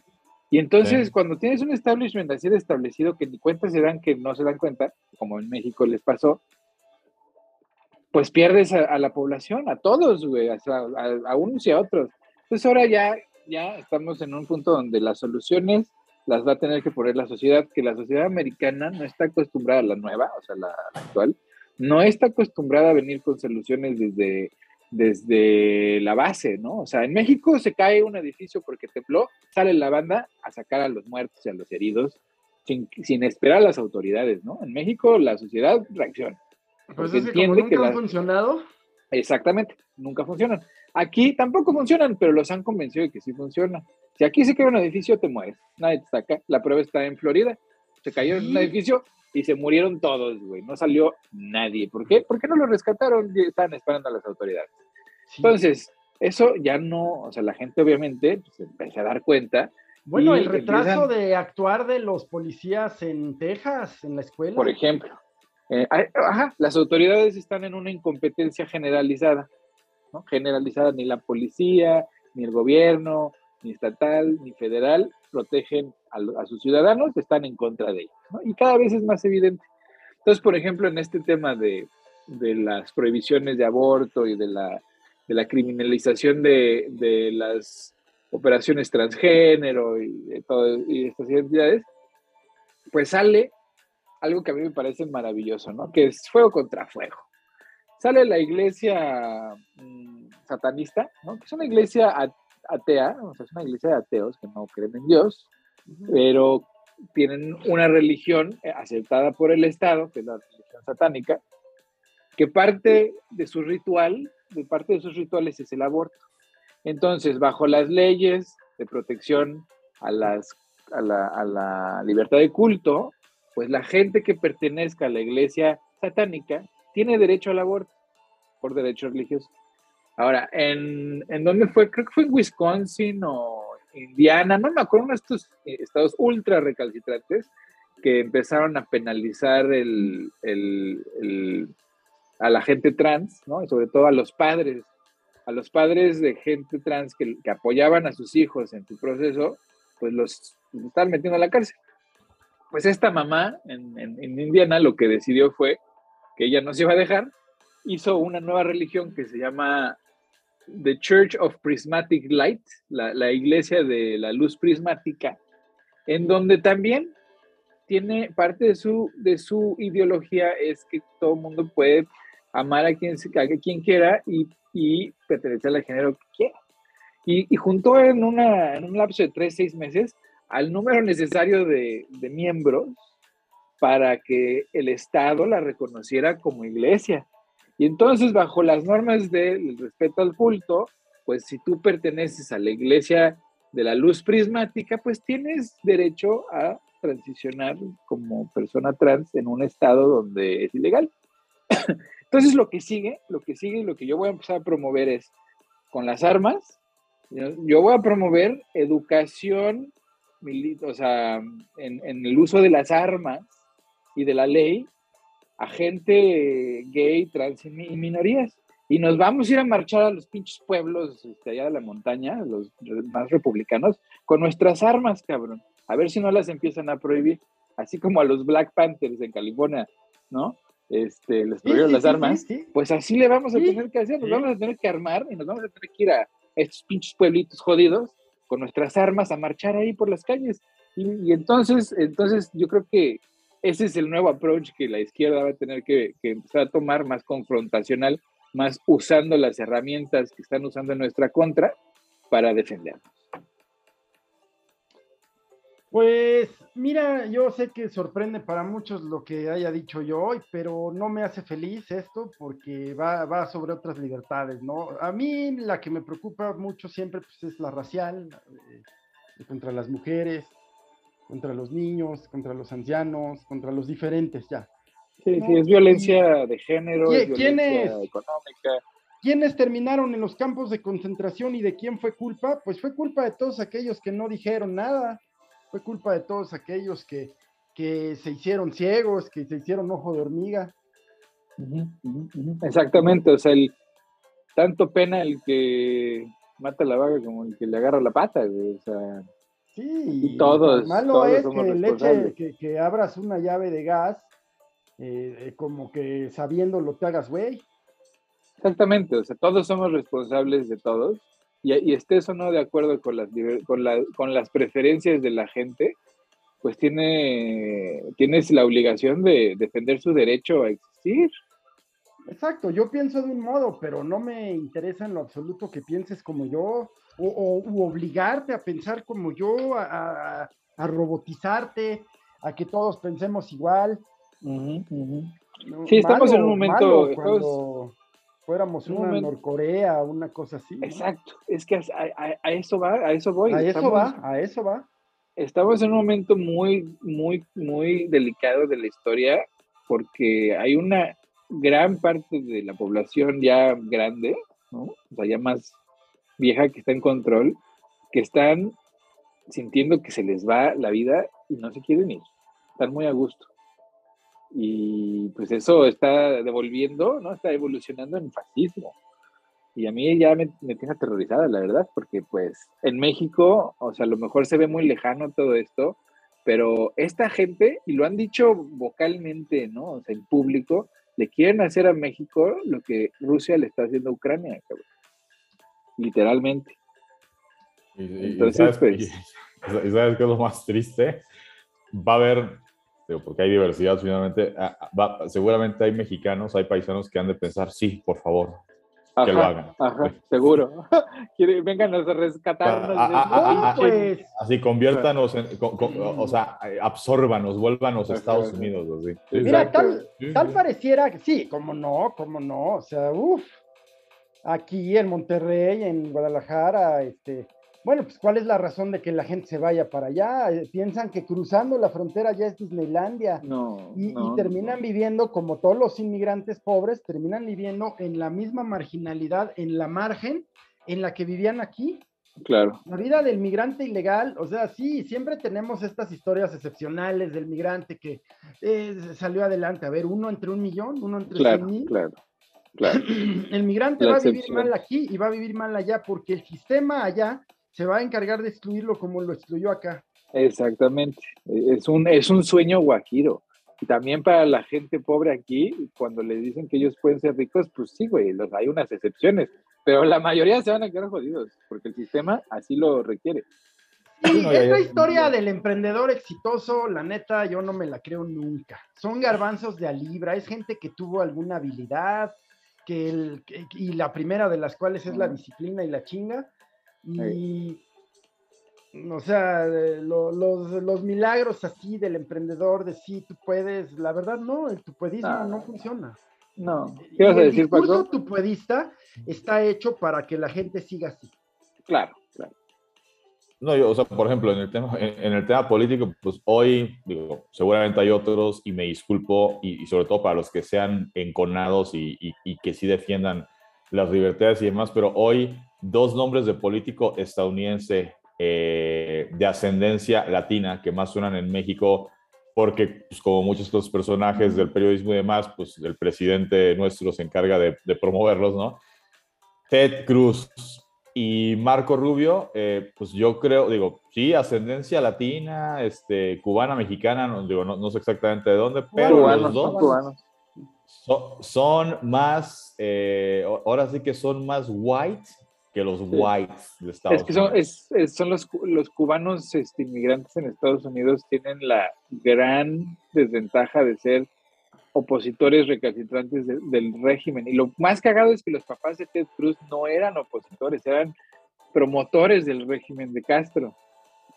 Speaker 2: Y entonces, cuando tienes un establishment así de establecido que ni cuenta se dan que no se dan cuenta, como en México les pasó, pues pierdes a, la población, a todos, güey, a, a unos y a otros. Entonces ahora ya ya estamos en un punto donde las soluciones las va a tener que poner la sociedad, que la sociedad americana no está acostumbrada a la nueva, o sea, la, actual, no está acostumbrada a venir con soluciones desde, desde la base, ¿no? O sea, en México se cae un edificio porque tembló, sale la banda a sacar a los muertos y a los heridos sin, sin esperar a las autoridades, ¿no? En México la sociedad reacciona.
Speaker 1: Pues es que nunca que ha funcionado.
Speaker 2: Exactamente, nunca funcionan. Aquí tampoco funcionan, pero los han convencido de que sí funcionan. Si aquí se cae un edificio, te mueres. Nadie te saca. La prueba está en Florida. Se cayó en un edificio, y se murieron todos, güey. No salió nadie. ¿Por qué? Porque no lo rescataron y estaban esperando a las autoridades. Entonces, eso ya no, o sea, la gente obviamente pues, se empezó a dar cuenta.
Speaker 1: Bueno, el retraso de actuar de los policías en Texas, en la escuela.
Speaker 2: Por ejemplo. Eh, las autoridades están en una incompetencia generalizada, ¿no? Generalizada, ni la policía, ni el gobierno, ni estatal, ni federal protegen a, sus ciudadanos, están en contra de ellos. Y cada vez es más evidente. Entonces, por ejemplo, en este tema de, de las prohibiciones de aborto y de la, de la criminalización de, de, las operaciones transgénero y, de y estas identidades, pues sale algo que a mí me parece maravilloso, ¿no? Que es fuego contra fuego. Sale la iglesia mm, satanista, ¿no? Que es una iglesia atea, o sea, es una iglesia de ateos que no creen en Dios, pero tienen una religión eh, aceptada por el Estado, que es la religión satánica, que parte de su ritual, de parte de sus rituales es el aborto. Entonces, bajo las leyes de protección a, las, a, la, a la libertad de culto, pues la gente que pertenezca a la iglesia satánica tiene derecho al aborto por derecho religioso. Ahora, ¿en, ¿en dónde fue? Creo que fue en Wisconsin o Indiana, no me acuerdo, uno de estos eh, estados ultra recalcitrantes que empezaron a penalizar el, a la gente trans, ¿no? Y sobre todo a los padres, a los padres de gente trans que, que apoyaban a sus hijos en su proceso, pues los, los estaban metiendo a la cárcel. Pues esta mamá en, Indiana lo que decidió fue que ella no se iba a dejar, hizo una nueva religión que se llama The Church of Prismatic Light, la, iglesia de la luz prismática, en donde también tiene parte de su, de su ideología es que todo mundo puede amar a quien, a quien quiera y, y pertenecer al género que quiera. Y, y juntó en, una, en un lapso de tres, seis meses al número necesario de, de miembros para que el Estado la reconociera como iglesia. Y entonces, bajo las normas del respeto al culto, pues si tú perteneces a la iglesia de la luz prismática, pues tienes derecho a transicionar como persona trans en un estado donde es ilegal. Entonces, lo que sigue, lo que sigue y lo que yo voy a empezar a promover es con las armas, yo voy a promover educación, o sea, en, en el uso de las armas y de la ley a gente gay, trans y minorías. Y nos vamos a ir a marchar a los pinches pueblos este, allá de la montaña, los más republicanos, con nuestras armas, cabrón. A ver si no las empiezan a prohibir. Así como a los Black Panthers en California, ¿no? Este, les prohibieron las armas. pues así le vamos a tener que hacer. Nos vamos a tener que armar y nos vamos a tener que ir a estos pinches pueblitos jodidos con nuestras armas a marchar ahí por las calles. Y, entonces, entonces yo creo que ese es el nuevo approach que la izquierda va a tener que, empezar a tomar más confrontacional, más usando las herramientas que están usando en nuestra contra para defendernos.
Speaker 1: Pues mira, yo sé que sorprende para muchos lo que haya dicho yo hoy, pero no me hace feliz esto porque va, sobre otras libertades, ¿no? A mí la que me preocupa mucho siempre pues, es la racial, eh, contra las mujeres, contra los niños, contra los ancianos, contra los diferentes ya.
Speaker 2: Sí, sí, es violencia de género, es violencia económica.
Speaker 1: ¿Quiénes terminaron en los campos de concentración y de quién fue culpa? Pues fue culpa de todos aquellos que no dijeron nada, fue culpa de todos aquellos que, que se hicieron ciegos, que se hicieron ojo de hormiga.
Speaker 2: Exactamente, o sea, el, tanto pena el que mata la vaga como el que le agarra la pata, o sea,
Speaker 1: Sí, todos. malo es que el hecho que, que, abras una llave de gas, eh, eh, como que sabiéndolo te hagas güey.
Speaker 2: Exactamente, o sea, todos somos responsables de todos. Y, y estés o no de acuerdo con las, con, la, con las preferencias de la gente, pues tiene, tienes la obligación de defender su derecho a existir.
Speaker 1: Exacto, yo pienso de un modo, pero no me interesa en lo absoluto que pienses como yo o, obligarte a pensar como yo, a, robotizarte, a que todos pensemos igual.
Speaker 2: sí, estamos en un momento.
Speaker 1: cuando fuéramos una Norcorea, una cosa así.
Speaker 2: Exacto, es que a, eso va, a eso voy.
Speaker 1: A eso va, a eso va.
Speaker 2: estamos en un momento muy, muy, muy delicado de la historia porque hay una gran parte de la población ya grande, ¿no? O sea, ya más vieja que está en control, que están sintiendo que se les va la vida y no se quieren ir. Están muy a gusto. Y pues eso está devolviendo, ¿no? Está evolucionando en fascismo. Y a mí ya me, me, tiene aterrorizada, la verdad, porque pues en México, o sea, a lo mejor se ve muy lejano todo esto, pero esta gente, y lo han dicho vocalmente, ¿no? O sea, en público, le quieren hacer a México lo que Rusia le está haciendo a Ucrania, cabrón. Literalmente.
Speaker 3: Y, Entonces, pues, y, sabes, qué es lo más triste? Va a haber, porque hay diversidad finalmente, ah, ah, seguramente hay mexicanos, hay paisanos que han de pensar, sí, por favor, que lo hagan.
Speaker 2: Ajá, seguro. Vengan a rescatarnos.
Speaker 3: Ah, pues. Así, conviértanos, en, o sea, absórbanos, vuélvanos a Estados Unidos.
Speaker 1: Mira, tal, tal pareciera, sí, como no, como no, o sea, uff, aquí en Monterrey, en Guadalajara, este, bueno, pues ¿cuál es la razón de que la gente se vaya para allá? Eh, piensan que cruzando la frontera ya es Disneylandia.
Speaker 2: No.
Speaker 1: Y, terminan viviendo, como todos los inmigrantes pobres, terminan viviendo en la misma marginalidad, en la margen en la que vivían aquí.
Speaker 2: Claro.
Speaker 1: La vida del migrante ilegal, o sea, sí, siempre tenemos estas historias excepcionales del migrante que eh, salió adelante. A ver, uno entre un millón, uno entre
Speaker 2: claro,
Speaker 1: mil.
Speaker 2: Claro. Claro.
Speaker 1: El migrante va a vivir mal aquí y va a vivir mal allá porque el sistema allá se va a encargar de excluirlo como lo excluyó acá.
Speaker 2: Exactamente, es un, es un sueño guajiro. Y también para la gente pobre aquí, cuando les dicen que ellos pueden ser ricos, pues sí, güey, los, hay unas excepciones, pero la mayoría se van a quedar jodidos, porque el sistema así lo requiere.
Speaker 1: Sí, esta historia del emprendedor exitoso, la neta, yo no me la creo nunca. Son garbanzos de a libra, es gente que tuvo alguna habilidad, que el, y la primera de las cuales es la disciplina y la chinga, y, o sea, los, los, milagros así del emprendedor de sí, tú puedes, la verdad no, el tupuedismo ah. no funciona.
Speaker 2: No, ¿qué vas a decir,
Speaker 1: Paco? El tupuedista está hecho para que la gente siga así.
Speaker 2: Claro, claro.
Speaker 3: No, yo, o sea, por ejemplo, en el tema, en, el tema político, pues hoy, digo, seguramente hay otros y me disculpo, y, sobre todo para los que sean enconados y, y, y que sí defiendan las libertades y demás, pero hoy dos nombres de político estadounidense eh, de ascendencia latina que más suenan en México, porque pues, como muchos otros personajes del periodismo y demás, pues el presidente nuestro se encarga de, promoverlos, ¿no? Ted Cruz y Marco Rubio, eh, pues yo creo, digo, sí, ascendencia latina, este, cubana, mexicana, no, digo, no, sé exactamente de dónde, pero los dos son, más, eh, ahora sí que son más white que los whites de Estados
Speaker 2: es que son, Es, son los, los cubanos este, inmigrantes en Estados Unidos tienen la gran desventaja de ser opositores recalcitrantes del régimen. Y lo más cagado es que los papás de Ted Cruz no eran opositores, eran promotores del régimen de Castro.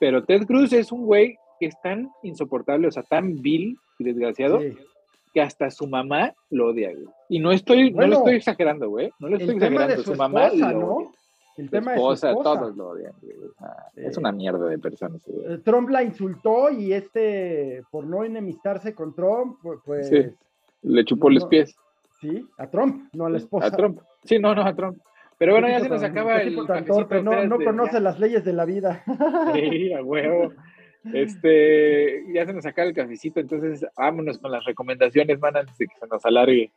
Speaker 2: Pero Ted Cruz es un güey que es tan insoportable, o sea, tan vil y desgraciado, que hasta su mamá lo odia, güey. Y no estoy, no lo estoy exagerando, güey. No lo estoy exagerando. Su, mamá ¿no?
Speaker 1: El tema esposa, es
Speaker 2: todos lo odian. Es una mierda de personas.
Speaker 1: Eh, Trump la insultó y este, por no enemistarse con Trump, pues...
Speaker 2: Sí, le chupó los pies.
Speaker 1: Sí, a Trump, no a la esposa.
Speaker 2: A Trump. Sí, no, no, a Trump. Pero bueno, ya se nos acaba el.
Speaker 1: no, no conoce las leyes de la vida.
Speaker 2: Sí, a huevo. Este, ya se nos acaba el cafecito, entonces vámonos con las recomendaciones, man, antes de que se nos alargue.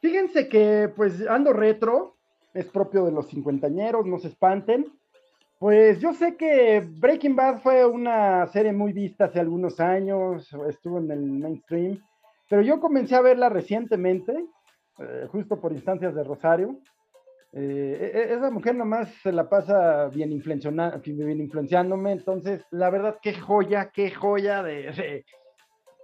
Speaker 1: Fíjense que, pues, ando retro, es propio de los cincuentañeros, no se espanten. Pues yo sé que Breaking Bad fue una serie muy vista hace algunos años, estuvo en el mainstream, pero yo comencé a verla recientemente, eh, justo por instancias de Rosario. Eh, e, e, esa mujer nomás se la pasa bien, bien influenciándome, entonces la verdad, qué joya, qué joya de,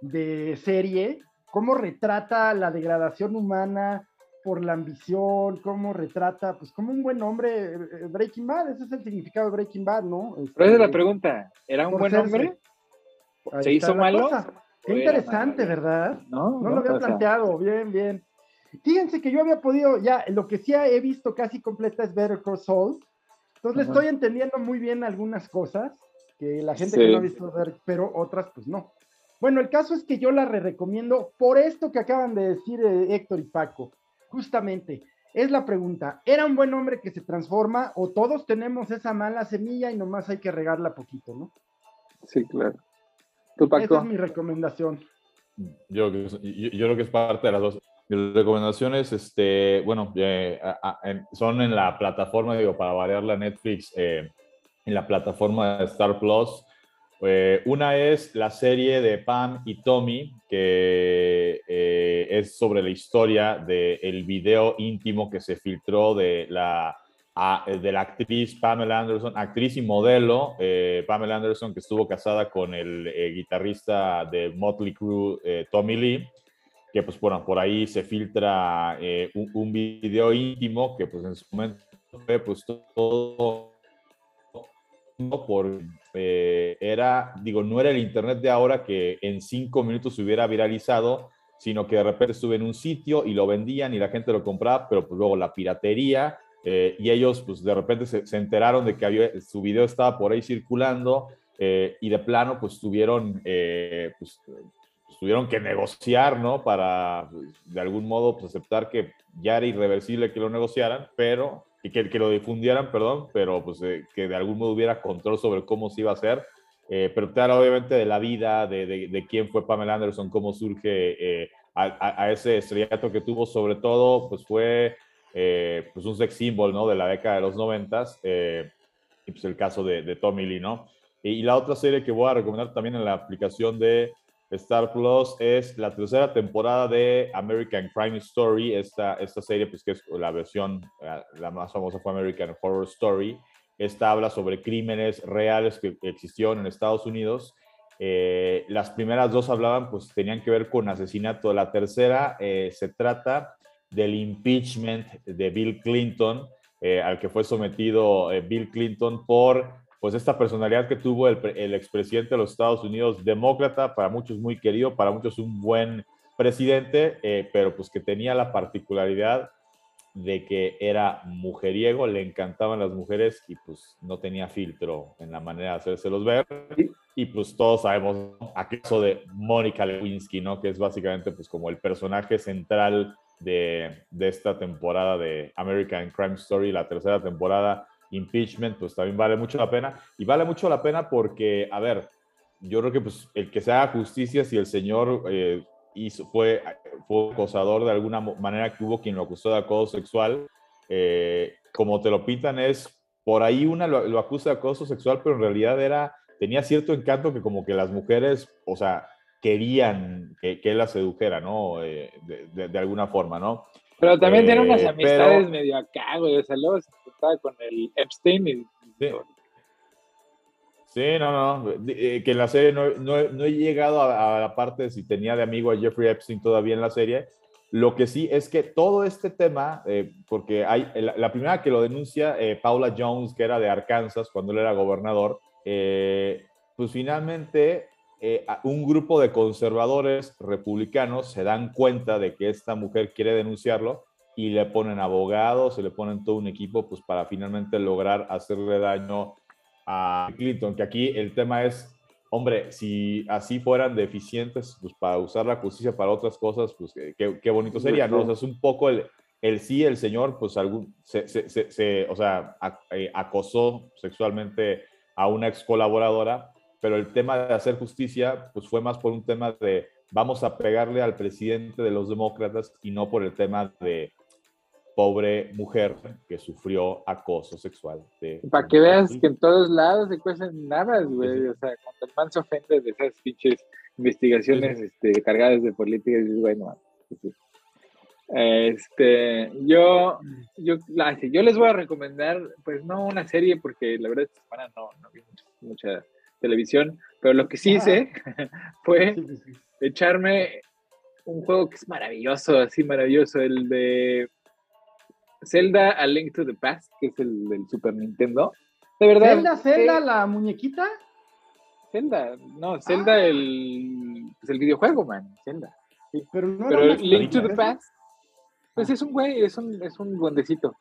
Speaker 1: de serie, cómo retrata la degradación humana, por la ambición, cómo retrata, pues como un buen hombre, eh, eh, Breaking Bad, ese es el significado de Breaking Bad, ¿no?
Speaker 2: Pero esa es la este, pregunta, ¿era un buen hombre? ¿Se hizo malo?
Speaker 1: Qué interesante, ¿verdad? No, no, lo había planteado, bien, bien. Fíjense que yo había podido, ya, lo que sí he visto casi completa es Better Call Saul, entonces estoy entendiendo muy bien algunas cosas, que la gente que no ha visto pero otras pues no. Bueno, el caso es que yo la re recomiendo por esto que acaban de decir eh, Héctor y Paco. Justamente, es la pregunta, ¿era un buen hombre que se transforma o todos tenemos esa mala semilla y nomás hay que regarla poquito, ¿no?
Speaker 2: Sí, claro.
Speaker 1: Esa es mi recomendación.
Speaker 3: Yo, yo, creo que es parte de las dos. Mis recomendaciones, este, bueno, eh, son en la plataforma, digo, para variar la Netflix, eh, en la plataforma de Star Plus. Eh, una es la serie de Pam y Tommy, que es sobre la historia del video íntimo que se filtró de la eh, de la actriz Pamela Anderson, actriz y modelo eh, Pamela Anderson, que estuvo casada con el eh, guitarrista de Motley Crue, Tommy Lee, que pues bueno, por ahí se filtra un, video íntimo que pues en su momento fue pues todo por era, digo, no era el internet de ahora que en cinco minutos se hubiera viralizado, sino que de repente estuve en un sitio y lo vendían y la gente lo compraba, pero pues luego la piratería eh, y ellos, pues de repente se, enteraron de que su video estaba por ahí circulando eh, y de plano, pues tuvieron, eh, pues, pues, tuvieron que negociar, ¿no? Para, pues, de algún modo, pues, aceptar que ya era irreversible que lo negociaran, pero, y que, que lo difundieran, perdón, pero pues que de algún modo hubiera control sobre cómo se iba a hacer. Pero claro, obviamente de la vida, de, de, quién fue Pamela Anderson, cómo surge a, a, ese estrellato que tuvo, sobre todo, pues fue eh, pues un sex symbol, ¿no? De la década de los noventas, eh, y pues el caso de, Tommy Lee, ¿no? Y, la otra serie que voy a recomendar también en la aplicación de Star Plus es la tercera temporada de American Crime Story, esta, esta serie, pues que es la versión, eh, la más famosa fue American Horror Story. Esta habla sobre crímenes reales que existieron en Estados Unidos. las primeras dos hablaban, pues tenían que ver con asesinato. La tercera se trata del impeachment de Bill Clinton, eh, al que fue sometido eh, Bill Clinton por pues esta personalidad que tuvo el, el expresidente de los Estados Unidos, demócrata, para muchos muy querido, para muchos un buen presidente, eh, pero pues que tenía la particularidad de que era mujeriego, le encantaban las mujeres y pues no tenía filtro en la manera de hacérselos ver. Y pues todos sabemos acaso de Mónica Lewinsky, ¿no? Que es básicamente pues como el personaje central de, esta temporada de American Crime Story, la tercera temporada, Impeachment, pues también vale mucho la pena. Y vale mucho la pena porque, a ver, yo creo que pues el que se haga justicia si el señor eh, hizo, fue, fue acosador de alguna manera que hubo quien lo acusó de acoso sexual, eh, como te lo pintan es, por ahí una lo, lo, acusa de acoso sexual, pero en realidad era, tenía cierto encanto que como que las mujeres, o sea, querían que, él la sedujera, ¿no? Eh, de, alguna forma, ¿no?
Speaker 2: Pero también tiene unas eh, amistades medio acá, güey. O sea, luego se estaba con el Epstein y...
Speaker 3: Sí. No, no. Eh, que en la serie no, no, he llegado a, la parte de si tenía de amigo a Jeffrey Epstein todavía en la serie. Lo que sí es que todo este tema, porque hay la, primera que lo denuncia Paula Jones, que era de Arkansas cuando él era gobernador, pues finalmente eh, un grupo de conservadores republicanos se dan cuenta de que esta mujer quiere denunciarlo y le ponen abogados, se le ponen todo un equipo pues para finalmente lograr hacerle daño a Clinton, que aquí el tema es, hombre, si así fueran deficientes pues para usar la justicia para otras cosas, pues qué, bonito sería, ¿no? O sea, es un poco el, el sí, el señor, pues algún, se, se, se, o sea, eh, acosó sexualmente a una ex colaboradora, pero el tema de hacer justicia, pues fue más por un tema de vamos a pegarle al presidente de los demócratas y no por el tema de pobre mujer que sufrió acoso sexual.
Speaker 2: Para que veas que en todos lados se cuecen nada, güey. O sea, cuando el man se ofende de esas pinches investigaciones este, cargadas de política, dices, bueno, pues Este, yo, yo, yo les voy a recomendar, pues no una serie, porque la verdad esta semana no, no vi mucha televisión, pero lo que sí hice fue echarme un juego que es maravilloso, así maravilloso, el de Zelda A Link to the Past, que es el del Super Nintendo.
Speaker 1: De verdad. ¿Zelda, Zelda, la muñequita?
Speaker 2: Zelda, no, Zelda ah. el, pues el videojuego, man, Zelda.
Speaker 1: Pero, no
Speaker 2: pero Link to the Past, pues es un güey, es un, es un duendecito.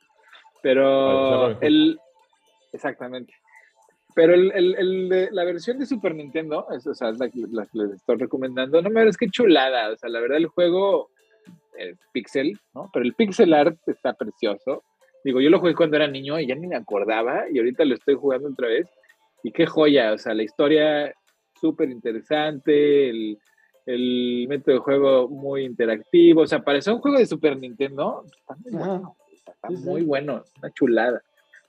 Speaker 2: Pero el, exactamente. pero el, el, la versión de Super Nintendo, es, o sea, la, que les estoy recomendando, no me es que chulada, o sea, la verdad el juego es pixel, ¿no? Pero el pixel art está precioso. Digo, yo lo jugué cuando era niño y ya ni me acordaba y ahorita lo estoy jugando otra vez. Y qué joya, o sea, la historia súper interesante, el, el método de juego muy interactivo, o sea, parece un juego de Super Nintendo, está muy bueno, está muy bueno, una chulada.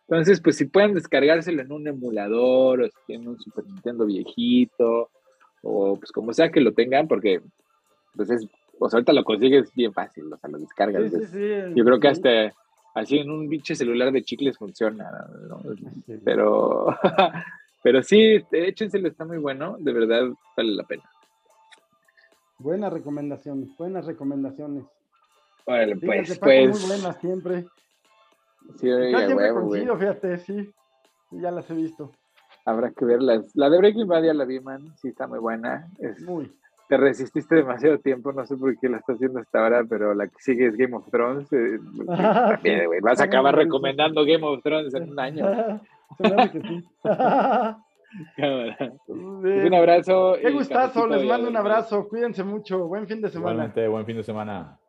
Speaker 2: Entonces, pues si pueden descargárselo en un emulador, o si tienen un Super Nintendo viejito, o pues como sea que lo tengan, porque pues es, o sea, ahorita lo consigues bien fácil, o sea, lo descargas. yo creo que hasta así en un pinche celular de chicles funciona, ¿no? Pero, pero sí, échenselo, está muy bueno, de verdad vale la pena.
Speaker 1: Buenas recomendaciones, buenas recomendaciones.
Speaker 2: Órale, pues, pues.
Speaker 1: Muy buenas siempre.
Speaker 2: Sí, oiga,
Speaker 1: siempre coincido, fíjate, sí. Ya las he visto.
Speaker 2: Habrá que verlas. La de Breaking Bad ya la vi, man. Sí, está muy buena. Es,
Speaker 1: muy.
Speaker 2: Te resististe demasiado tiempo, no sé por qué la estás haciendo hasta ahora, pero la que sigue es Game of Thrones. Eh, también, güey. Vas a acabar recomendando Game of Thrones en un año.
Speaker 1: que sí.
Speaker 2: un abrazo.
Speaker 1: Qué gustazo, les mando un abrazo. Cuídense mucho. Buen fin de semana.
Speaker 3: Igualmente, buen fin de semana.